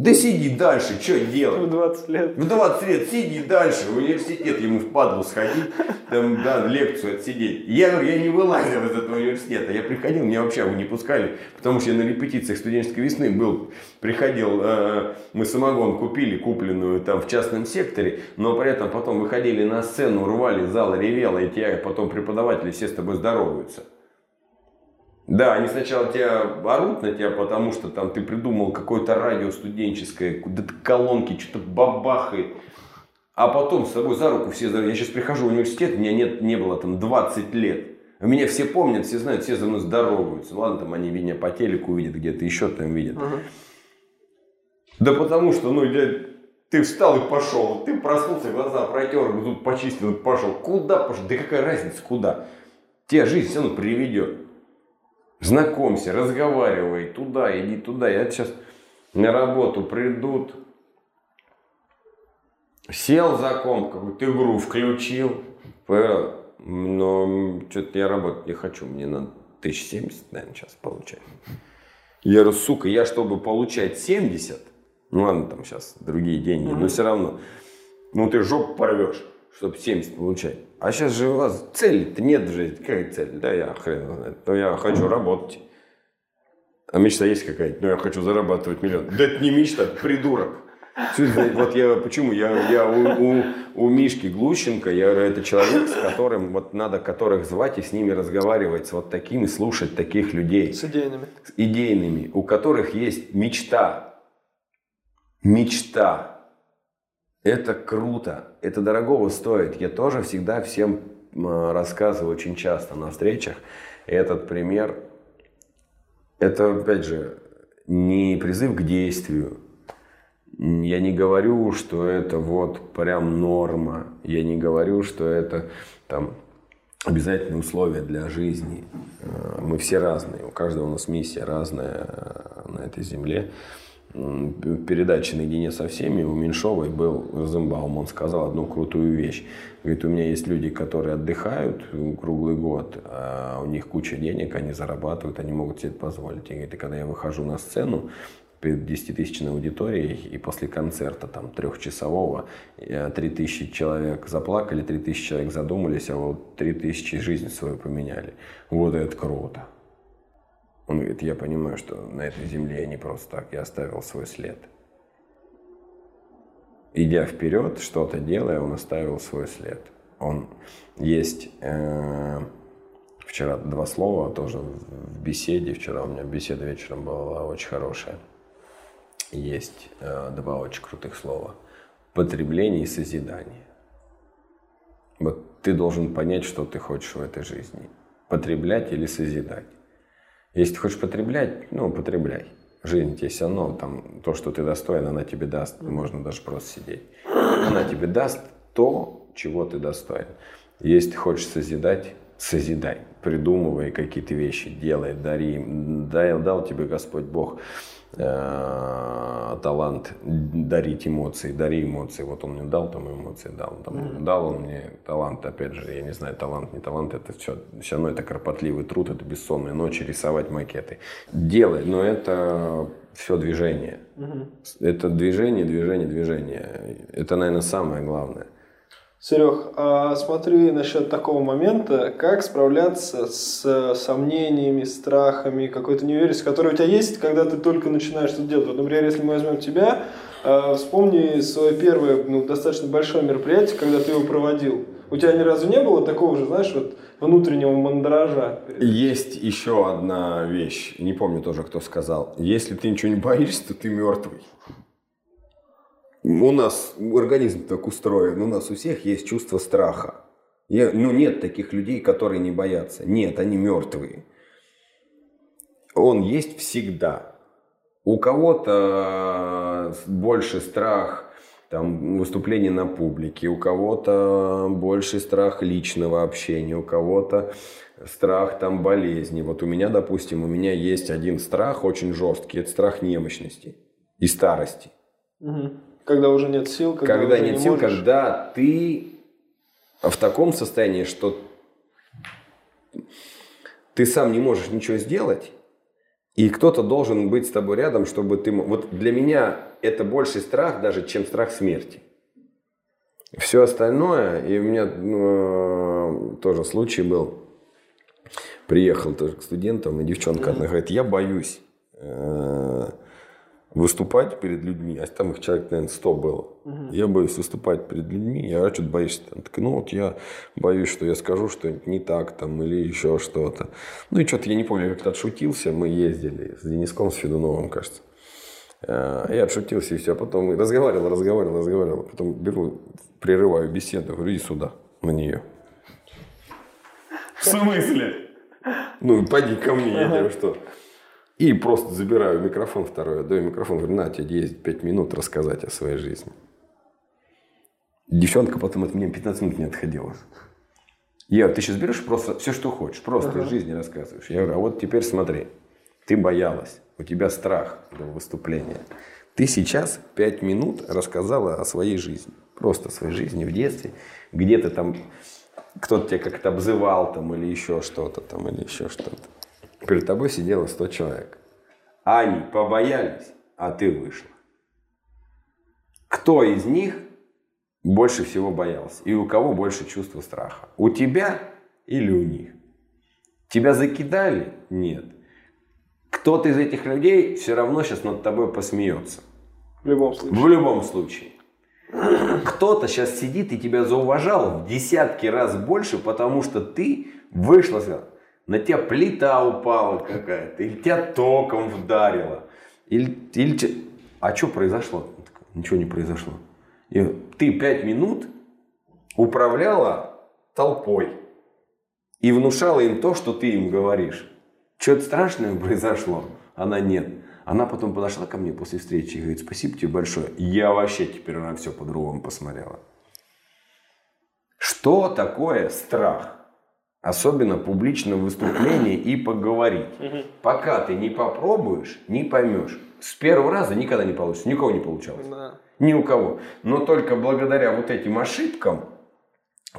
Да сиди дальше, что делать? В 20 лет. В 20 лет сиди дальше, в университет ему в падлу сходить, там, да, лекцию отсидеть. Я говорю, я не вылазил из этого университета. Я приходил, меня вообще не пускали, потому что я на репетициях студенческой весны был. Приходил, э, мы самогон купили, купленную там в частном секторе, но при этом потом выходили на сцену, рвали зал, ревело, и тебя потом преподаватели все с тобой здороваются. Да, они сначала тебя орут на тебя, потому что там ты придумал какое-то радио студенческое, куда-то колонки, что-то бабахает. А потом с тобой за руку все. Я сейчас прихожу в университет, у меня нет, не было там 20 лет. Меня все помнят, все знают, все за мной здороваются. Ладно, там они меня по телеку видят, где-то еще там видят. Ага. Да потому что, ну, я, ты встал и пошел. Ты проснулся, глаза протер, тут почистил и пошел. Куда пошел? Да какая разница, куда? Тебя жизнь все равно приведет. Знакомься, разговаривай, туда, иди туда. Я сейчас на работу придут. Сел за комп, какую-то игру включил. Понял? Но что-то я работать не хочу. Мне надо 1070, наверное, сейчас получать. Я говорю, сука, я чтобы получать 70, ну ладно, там сейчас другие деньги, но все равно, ну ты жопу порвешь, чтобы 70 получать. А сейчас же у вас цели-то нет же. Какая цель? Да я хрен знает. Но я хочу работать. А мечта есть какая-то? Ну я хочу зарабатывать миллион. Да это не мечта, это придурок. Вот я почему? Я, я у, у, у Мишки Глущенко, я это человек, с которым вот надо которых звать и с ними разговаривать, с вот такими, слушать таких людей С идейными. с идейными, у которых есть мечта. Мечта. Это круто. Это дорогого стоит. Я тоже всегда всем рассказываю очень часто на встречах этот пример. Это, опять же, не призыв к действию. Я не говорю, что это вот прям норма. Я не говорю, что это там обязательные условия для жизни. Э, Мы все разные, у каждого у нас миссия разная э, на этой земле. Передаче «Наедине со всеми» у Меньшовой был Розенбаум. Он сказал одну крутую вещь. Говорит, у меня есть люди, которые отдыхают круглый год, а у них куча денег, они зарабатывают, они могут себе это позволить. И говорит, и когда я выхожу на сцену, перед 10-тысячной аудиторией, и после концерта там трехчасового э, 3000 человек заплакали, 3000 человек задумались, а вот 3000 жизнь свою поменяли. Вот это круто. Он говорит, я понимаю, что на этой земле я не просто так, я оставил свой след. Идя вперед, что-то делая, он оставил свой след. Он есть э, вчера два слова тоже в беседе. Вчера у меня беседа вечером была очень хорошая. Есть э, два очень крутых слова. Потребление и созидание. Вот ты должен понять, что ты хочешь в этой жизни. Потреблять или созидать. Если ты хочешь потреблять, ну, потребляй. Жизнь тебе все равно, там, то, что ты достоин, она тебе даст. Можно даже просто сидеть. Она тебе даст то, чего ты достоин. Если ты хочешь созидать, созидай. Придумывай какие-то вещи, делай, дари. Дал, дал тебе Господь Бог талант дарить эмоции, дари эмоции. Вот он мне дал там эмоции, дал. Там, Дал он мне талант, опять же, я не знаю, талант, не талант, это все, все равно это кропотливый труд, это бессонные ночи, рисовать макеты. Делай, но это все движение. Это движение, движение, движение. Это, наверное, самое главное. Серег, а смотри насчет такого момента, как справляться с сомнениями, страхами, какой-то неуверенностью, которая у тебя есть, когда ты только начинаешь что-то делать. Вот, например, если мы возьмем тебя, э, вспомни свое первое, ну, достаточно большое мероприятие, когда ты его проводил. У тебя ни разу не было такого же, знаешь, вот внутреннего мандража? Есть еще одна вещь, не помню тоже, кто сказал. Если ты ничего не боишься, то ты мертвый. У нас организм так устроен, у нас у всех есть чувство страха. Я, ну, нет таких людей, которые не боятся. Нет, они мертвые. Он есть всегда. У кого-то больше страх там, выступления на публике, у кого-то больше страх личного общения, у кого-то страх там болезни. Вот у меня, допустим, у меня есть один страх очень жесткий, это страх немощности и старости. Мгм. Когда уже нет сил, когда, Когда нет не сил, можешь. когда ты в таком состоянии, что ты сам не можешь ничего сделать, и кто-то должен быть с тобой рядом, чтобы ты... Вот для меня это больше страх даже, чем страх смерти. Все остальное, и у меня ну, тоже случай был, приехал тоже к студентам, и девчонка одна говорит, я боюсь э, выступать перед людьми, а там их человек, наверное, 100 было. Я боюсь выступать перед людьми. Я говорю, а что ты боишься? Она такая, ну вот я боюсь, что я скажу что-нибудь не так там или еще что-то. Ну и что-то я не помню, я как-то отшутился. Мы ездили с Дениском, с Федуновым, кажется. Э, Я отшутился и все. А потом разговаривал, разговаривал, разговаривал. Потом беру, прерываю беседу, говорю, иди сюда, на нее. В смысле? Ну, пойди ко мне, я тебе что. И просто забираю микрофон второй, отдаю микрофон, говорю, на, тебе есть 5 минут рассказать о своей жизни. Девчонка потом от меня 15 минут не отходила. Я, ты сейчас берешь просто все, что хочешь, просто из жизни рассказываешь. Я говорю, а вот теперь смотри, ты боялась, у тебя страх до выступления. Ты сейчас 5 минут рассказала о своей жизни. Просто о своей жизни в детстве. Где ты там, кто-то тебя как-то обзывал там или еще что-то там, или еще что-то. Перед тобой сидело 100 человек. Они побоялись, а ты вышла. Кто из них больше всего боялся? И у кого больше чувства страха? У тебя или у них? Тебя закидали? Нет. Кто-то из этих людей все равно сейчас над тобой посмеется. В любом случае. В любом случае. Кто-то сейчас сидит и тебя зауважал в десятки раз больше, потому что ты вышла, сказала, на тебя плита упала какая-то, или тебя током вдарило. Или, или... А что произошло? Ничего не произошло. И ты пять минут управляла толпой и внушала им то, что ты им говоришь. Что-то страшное произошло? Она нет. Она потом подошла ко мне после встречи и говорит, спасибо тебе большое. Я вообще теперь на все по-другому посмотрела. Что такое страх? Особенно публичном выступлении и поговорить. Пока ты не попробуешь, не поймешь. С первого раза никогда не получится. Никого не получалось. Да. Ни у кого. Но только благодаря вот этим ошибкам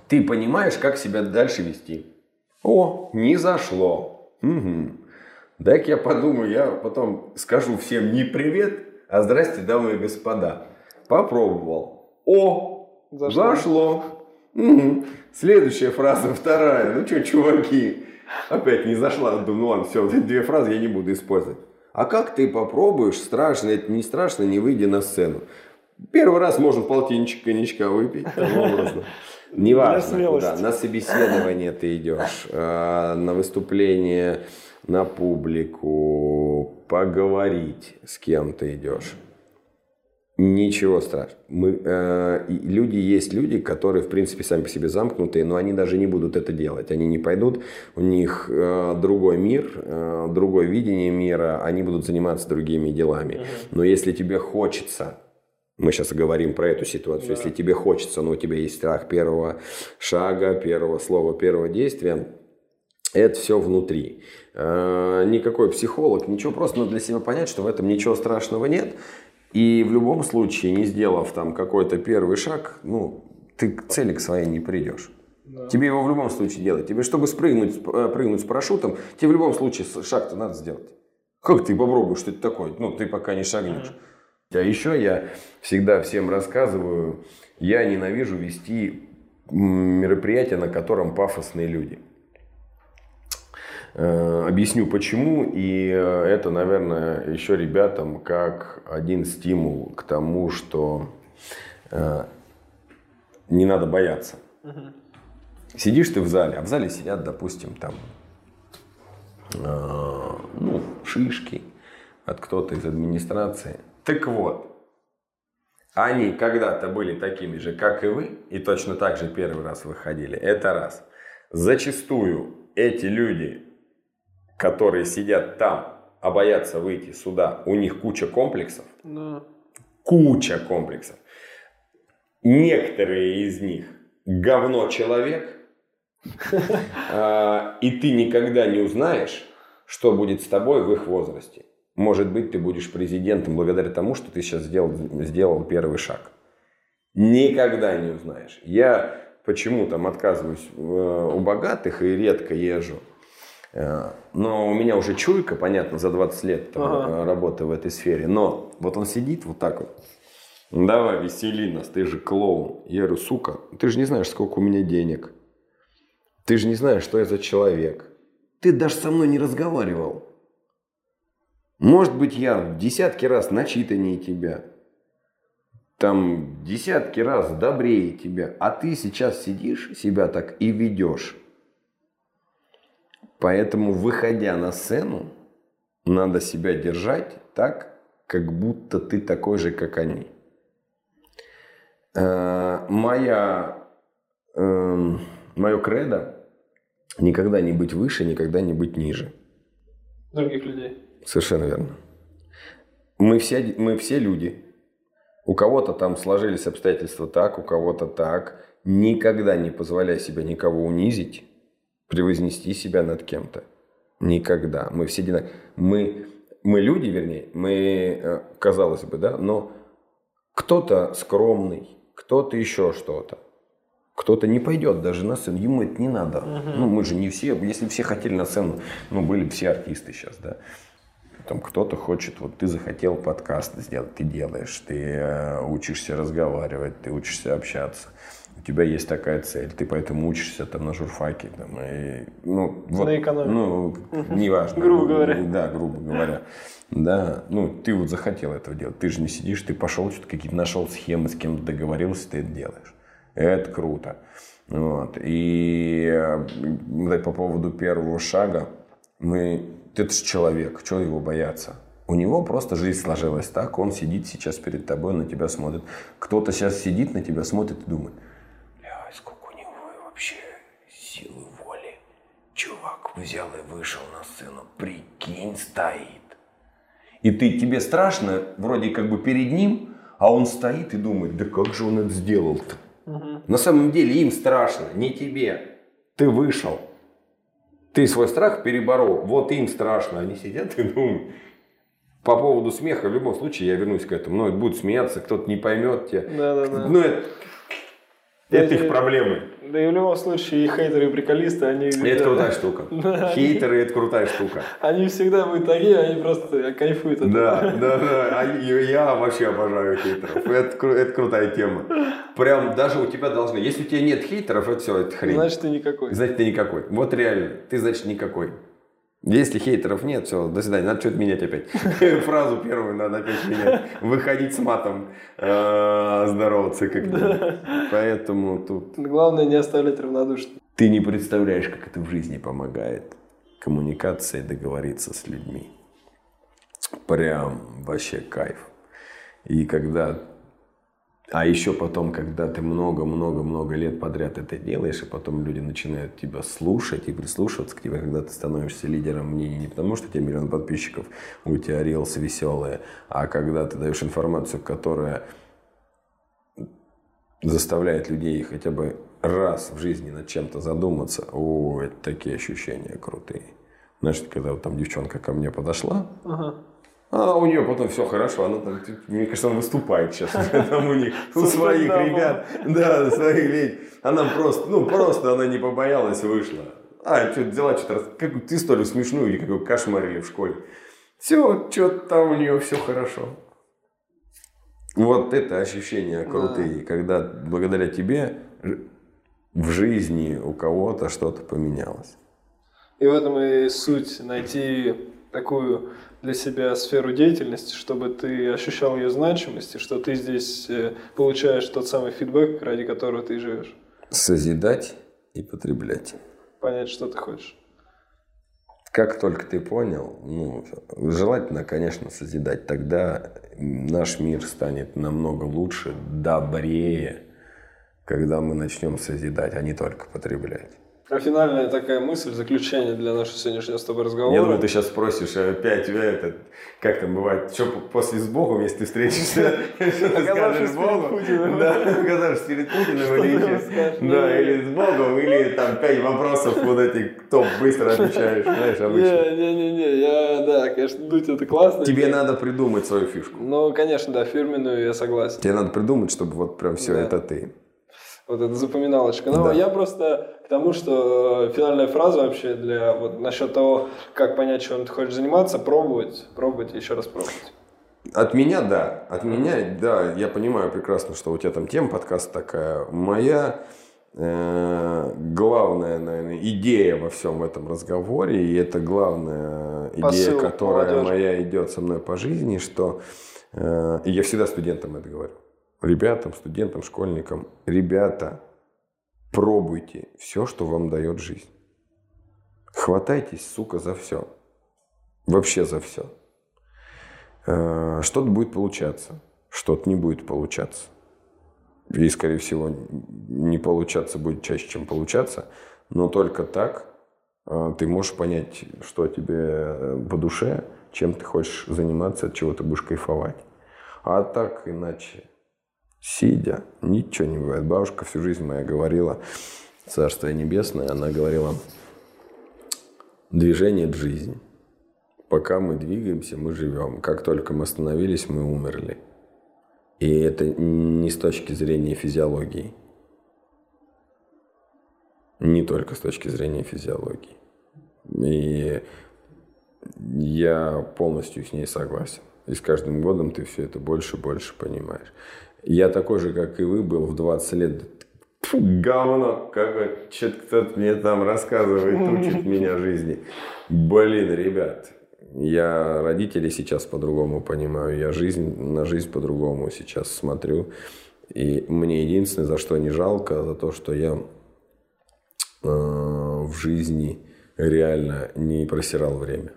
ты понимаешь, как себя дальше вести. О, не зашло. Угу. Дай-ка я подумаю, я потом скажу всем не привет, а здрасте, дамы и господа. Попробовал. О, Зашло. зашло. Мгм. Следующая фраза, вторая. Ну что, чуваки, опять не зашла. Думаю, ну ладно, все, вот эти две фразы я не буду использовать. А как ты попробуешь, страшно это не страшно, не выйди на сцену. Первый раз можно полтинничек коньячка выпить, образно. Неважно, смелости. куда. На собеседование ты идешь, э, на выступление, на публику, поговорить с кем ты идешь. Ничего страшного. Мы, э, люди есть люди, которые, в принципе, сами по себе замкнутые, но они даже не будут это делать. Они не пойдут, у них э, другой мир, э, другое видение мира, они будут заниматься другими делами. Но если тебе хочется, мы сейчас говорим про эту ситуацию, если тебе хочется, но у тебя есть страх первого шага, первого слова, первого действия, это все внутри. Э, Никакой психолог, ничего, просто надо для себя понять, что в этом ничего страшного нет. И в любом случае, не сделав там какой-то первый шаг, ну, ты к цели к своей не придешь. Тебе его в любом случае делать. Тебе, чтобы спрыгнуть, э, прыгнуть с парашютом, тебе в любом случае шаг-то надо сделать. Как ты попробуешь, что это такое? Ну, ты пока не шагнешь. А еще я всегда всем рассказываю, я ненавижу вести м, мероприятие, на котором пафосные люди. Э, Объясню почему. И э, это, наверное, еще ребятам как один стимул к тому, что э, не надо бояться. Сидишь ты в зале, а в зале сидят, допустим, там ну, шишки от кто-то из администрации. Так вот, они когда-то были такими же, как и вы, и точно так же первый раз выходили. Это раз. Зачастую эти люди, которые сидят там, а боятся выйти сюда, у них куча комплексов, Да. куча комплексов. Некоторые из них говно человек, А, и ты никогда не узнаешь, что будет с тобой в их возрасте. Может быть, ты будешь президентом благодаря тому, что ты сейчас сделал, сделал первый шаг. Никогда не узнаешь. Я почему там отказываюсь э, у богатых и редко езжу. Э, Но у меня уже чуйка, понятно, за 20 лет там, Ага. э, работы в этой сфере. Но вот он сидит вот так вот. «Ну, Давай, весели нас, ты же клоун. Я говорю, сука, ты же не знаешь, сколько у меня денег. Ты же не знаешь, что я за человек. Ты даже со мной не разговаривал. Может быть, я в десятки раз начитаннее тебя. Там десятки раз добрее тебя. А ты сейчас сидишь, себя так и ведешь. Поэтому, выходя на сцену, надо себя держать так, как будто ты такой же, как они. Э, Моя, эм, мое кредо Никогда не быть выше, никогда не быть ниже. Других людей. Совершенно верно. Мы все, мы все люди. У кого-то там сложились обстоятельства так, у кого-то так. Никогда не позволяй себе никого унизить, превознести себя над кем-то. Никогда. Мы все одинаковые. Мы, мы люди, вернее, мы, э, казалось бы, да, но кто-то скромный, кто-то еще что-то. Кто-то не пойдет даже на сцену, ему это не надо. Uh-huh. Ну, мы же не все, если все хотели на сцену, ну, были бы все артисты сейчас, да. Там кто-то хочет, вот ты захотел подкаст сделать, ты делаешь, ты э, учишься разговаривать, ты учишься общаться. У тебя есть такая цель, ты поэтому учишься там на журфаке, там, и, ну, вот, на экономике. Ну, неважно. грубо говоря. Да, грубо говоря. Да, ну, ты вот захотел этого делать, ты же не сидишь, ты пошел, что-то какие-то нашел схемы, с кем-то договорился, ты это делаешь. Это круто. Вот. И э, по поводу первого шага, мы, это же человек, чего его бояться? У него просто жизнь сложилась так, он сидит сейчас перед тобой, на тебя смотрит. Кто-то сейчас сидит на тебя, смотрит и думает, бля, сколько у него вообще силы воли. Чувак взял и вышел на сцену, прикинь, стоит. И ты, тебе страшно, вроде как бы перед ним, а он стоит и думает, да как же он это сделал-то? Угу. На самом деле им страшно, не тебе. Ты вышел. Ты свой страх переборол. Вот им страшно. Они сидят и думают. По поводу смеха, в любом случае, я вернусь к этому. Ну, будут смеяться, кто-то не поймет тебя. Да, да, да. Ну, это, это их проблемы. Да и в любом случае и хейтеры, и приколисты, они... Это крутая штука. Хейтеры – это крутая штука. Они всегда будут такие, они просто кайфуют от Да, да, да. Я вообще обожаю хейтеров. Это, это крутая тема. Прям даже у тебя должны... Если у тебя нет хейтеров, это все, это хрень. Значит, ты никакой. Значит, ты никакой. Вот реально. Ты, значит, никакой. Если хейтеров нет, все, до свидания, надо что-то менять опять. Фразу первую надо опять менять. Выходить с матом, э, здороваться как-то. Поэтому тут... Главное не оставлять равнодушным. Ты не представляешь, как это в жизни помогает. Коммуникация, договориться с людьми. Прям вообще кайф. И когда а еще потом, когда ты много-много-много лет подряд это делаешь, и потом люди начинают тебя слушать и прислушиваться к тебе, когда ты становишься лидером мнений не потому, что у тебя миллион подписчиков, у тебя рилсы веселые, а когда ты даешь информацию, которая заставляет людей хотя бы раз в жизни над чем-то задуматься, о, это такие ощущения крутые. Знаешь, когда вот там девчонка ко мне подошла, ага. А у нее потом все хорошо, она там, мне кажется, она выступает сейчас там у них, у своих ребят, да, своих ведь. Она просто, ну просто она не побоялась, вышла. А, что взяла что-то, какую-то историю смешную или какой кошмарили в школе. Все, что-то там у нее все хорошо. Вот это ощущения крутые, да. когда благодаря тебе в жизни у кого-то что-то поменялось. И в этом и суть найти такую для себя сферу деятельности, чтобы ты ощущал ее значимость, и что ты здесь э, получаешь тот самый фидбэк, ради которого ты живешь. Созидать и потреблять. Понять, что ты хочешь. Как только ты понял, ну, желательно, конечно, созидать. Тогда наш мир станет намного лучше, добрее, когда мы начнем созидать, а не только потреблять. А финальная такая мысль, заключение для нашего сегодняшнего с тобой разговора. Я думаю, ты сейчас спросишь опять, это, как там бывает, что после с Богом, если ты встретишься, скажешь Богу, да, оказавшись перед Путиным, или, да, или с Богом, или там пять вопросов вот этих топ быстро отвечаешь, знаешь, обычно. Не-не-не, я, да, конечно, дуть это классно. Тебе надо придумать свою фишку. Ну, конечно, да, фирменную я согласен. Тебе надо придумать, чтобы вот прям все это ты. Вот эта запоминалочка. Но да. я просто тому, что э, финальная фраза вообще для вот насчет того, как понять, чем ты хочешь заниматься, пробовать, пробовать еще раз пробовать. От меня, да. От меня, да. Я понимаю прекрасно, что у тебя там тема подкаста такая. Моя э, главная, наверное, идея во всем этом разговоре, и это главная Посыл идея, которая молодежи. моя идет со мной по жизни, что э, и я всегда студентам это говорю ребятам, студентам, школьникам, ребята, пробуйте все, что вам дает жизнь. Хватайтесь, сука, за все. Вообще за все. Э, что-то будет получаться, что-то не будет получаться. И, скорее всего, не получаться будет чаще, чем получаться. Но только так А, ты можешь понять, что тебе э, по душе, чем ты хочешь заниматься, от чего ты будешь кайфовать. А так иначе, сидя, ничего не бывает. Бабушка всю жизнь моя говорила, Царство Небесное, она говорила, движение – это жизнь. Пока мы двигаемся, мы живем. Как только мы остановились, мы умерли. И это не с точки зрения физиологии. Не только с точки зрения физиологии. И я полностью с ней согласен. И с каждым годом ты все это больше и больше понимаешь. Я такой же, как и вы, был в 20 лет. Фу, говно какое Что-то кто-то мне там рассказывает, учит меня жизни. Блин, ребят, я родителей сейчас по-другому понимаю. Я жизнь, на жизнь по-другому сейчас смотрю. И мне единственное, за что не жалко, за то, что я э, в жизни реально не просирал время.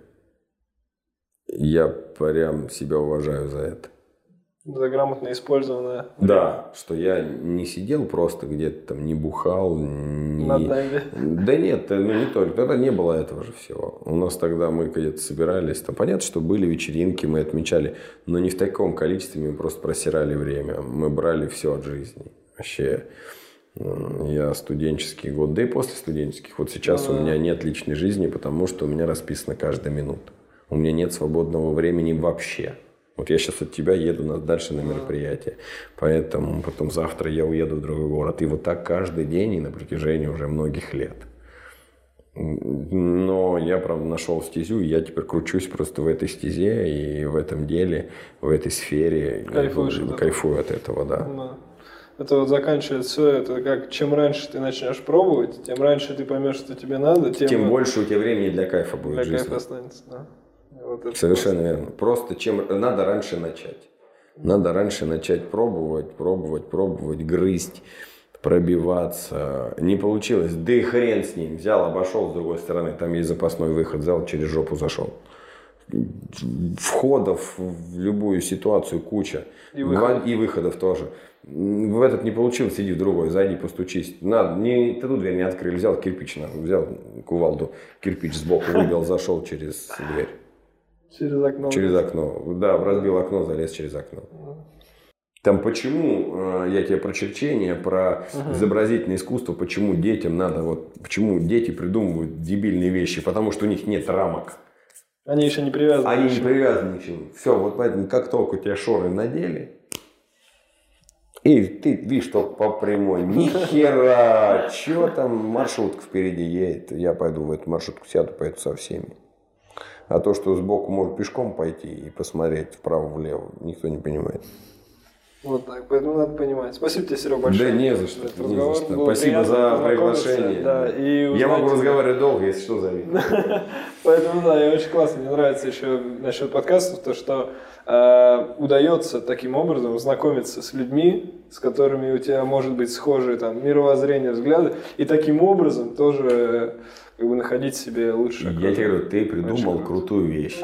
Я прям себя уважаю за это. За грамотно использованное. Да, что я не сидел просто где-то там, не бухал, не... На дайве. Да нет, ну не только. Тогда не было этого же всего. У нас тогда мы где-то собирались. Там понятно, что были вечеринки, мы отмечали, но не в таком количестве, мы просто просирали время. Мы брали все от жизни. Вообще, я студенческий год, да и после студенческих. Вот сейчас А-а-а. у меня нет личной жизни, потому что у меня расписана каждая минута. У меня нет свободного времени вообще. Вот я сейчас от тебя еду на, дальше на мероприятие. Поэтому потом завтра я уеду в другой город. И вот так каждый день и на протяжении уже многих лет. Но я, правда, нашел стезю, и я теперь кручусь просто в этой стезе и в этом деле, в этой сфере. Кайфуешь и, кайфую от этого, да. да. Это вот заканчивает все, это как чем раньше ты начнешь пробовать, тем раньше ты поймешь, что тебе надо, тем, тем больше у тебя времени для кайфа будет для жизни. кайфа останется, да. Вот Совершенно просто. верно. Просто чем надо раньше начать. Надо раньше начать пробовать, пробовать, пробовать, грызть, пробиваться. Не получилось, да и хрен с ним. Взял, обошел с другой стороны, там есть запасной выход, взял, через жопу зашел. Входов в любую ситуацию куча. И, выход. и выходов тоже. В этот не получилось, иди в другой, зайди, постучись. Надо, не, ты тут дверь не открыли, взял кирпич, взял кувалду, кирпич сбоку выбил, зашел через дверь. Через окно. Через окно. Да, разбил окно, залез через окно. Там почему, э, я тебе про черчение, про угу. изобразительное искусство, почему детям надо, вот, почему дети придумывают дебильные вещи, потому что у них нет рамок. Они еще не привязаны. Они не привязаны к чему. Все, вот поэтому, как только у тебя шоры надели, и ты видишь, что по прямой, ни хера, что там, маршрутка впереди едет, я пойду в эту маршрутку сяду, поеду со всеми. А то, что сбоку может пешком пойти и посмотреть вправо-влево, никто не понимает. Вот так, поэтому надо понимать. Спасибо тебе, Серега, большое. Да не за что, не за что. Спасибо за приглашение. Да, и узнать... Я могу разговаривать долго, если что, зови. Поэтому, да, я очень классно. Мне нравится еще насчет подкастов, то, что э, удается таким образом знакомиться с людьми, с которыми у тебя может быть схожие там мировоззрение, взгляды, и таким образом тоже как бы находить себе лучше. Я тебе говорю, ты придумал крутую вещь.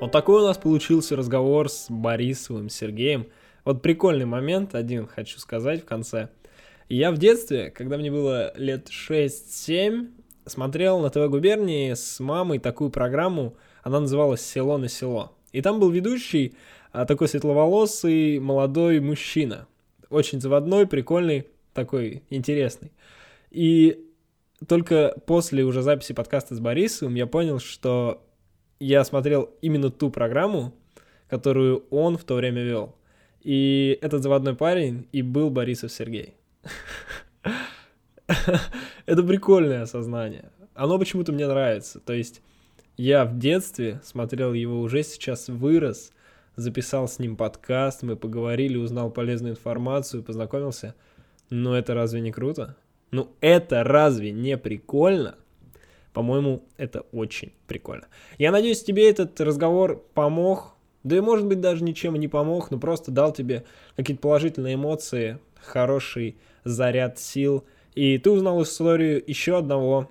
Вот такой у нас получился разговор с Борисовым Сергеем. Вот прикольный момент один хочу сказать в конце. Я в детстве, когда мне было лет 6-7, смотрел на ТВ губернии с мамой такую программу, она называлась «Село на село». И там был ведущий а, такой светловолосый молодой мужчина очень заводной, прикольный, такой интересный. И только после уже записи подкаста с Борисовым я понял, что я смотрел именно ту программу, которую он в то время вел. И этот заводной парень и был Борисов Сергей. Это прикольное осознание. Оно почему-то мне нравится. То есть я в детстве смотрел его, уже сейчас вырос, записал с ним подкаст, мы поговорили, узнал полезную информацию, познакомился. Но это разве не круто? Ну это разве не прикольно? По-моему, это очень прикольно. Я надеюсь, тебе этот разговор помог. Да и может быть даже ничем не помог, но просто дал тебе какие-то положительные эмоции, хороший заряд сил. И ты узнал историю еще одного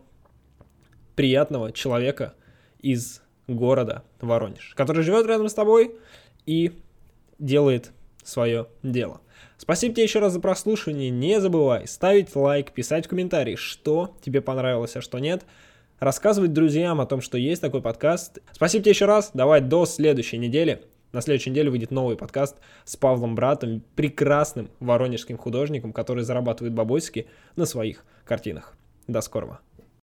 приятного человека из города Воронеж, который живет рядом с тобой, и делает свое дело. Спасибо тебе еще раз за прослушивание. Не забывай ставить лайк, писать в комментарии, что тебе понравилось, а что нет. Рассказывать друзьям о том, что есть такой подкаст. Спасибо тебе еще раз. Давай до следующей недели. На следующей неделе выйдет новый подкаст с Павлом Братом, прекрасным воронежским художником, который зарабатывает бабосики на своих картинах. До скорого.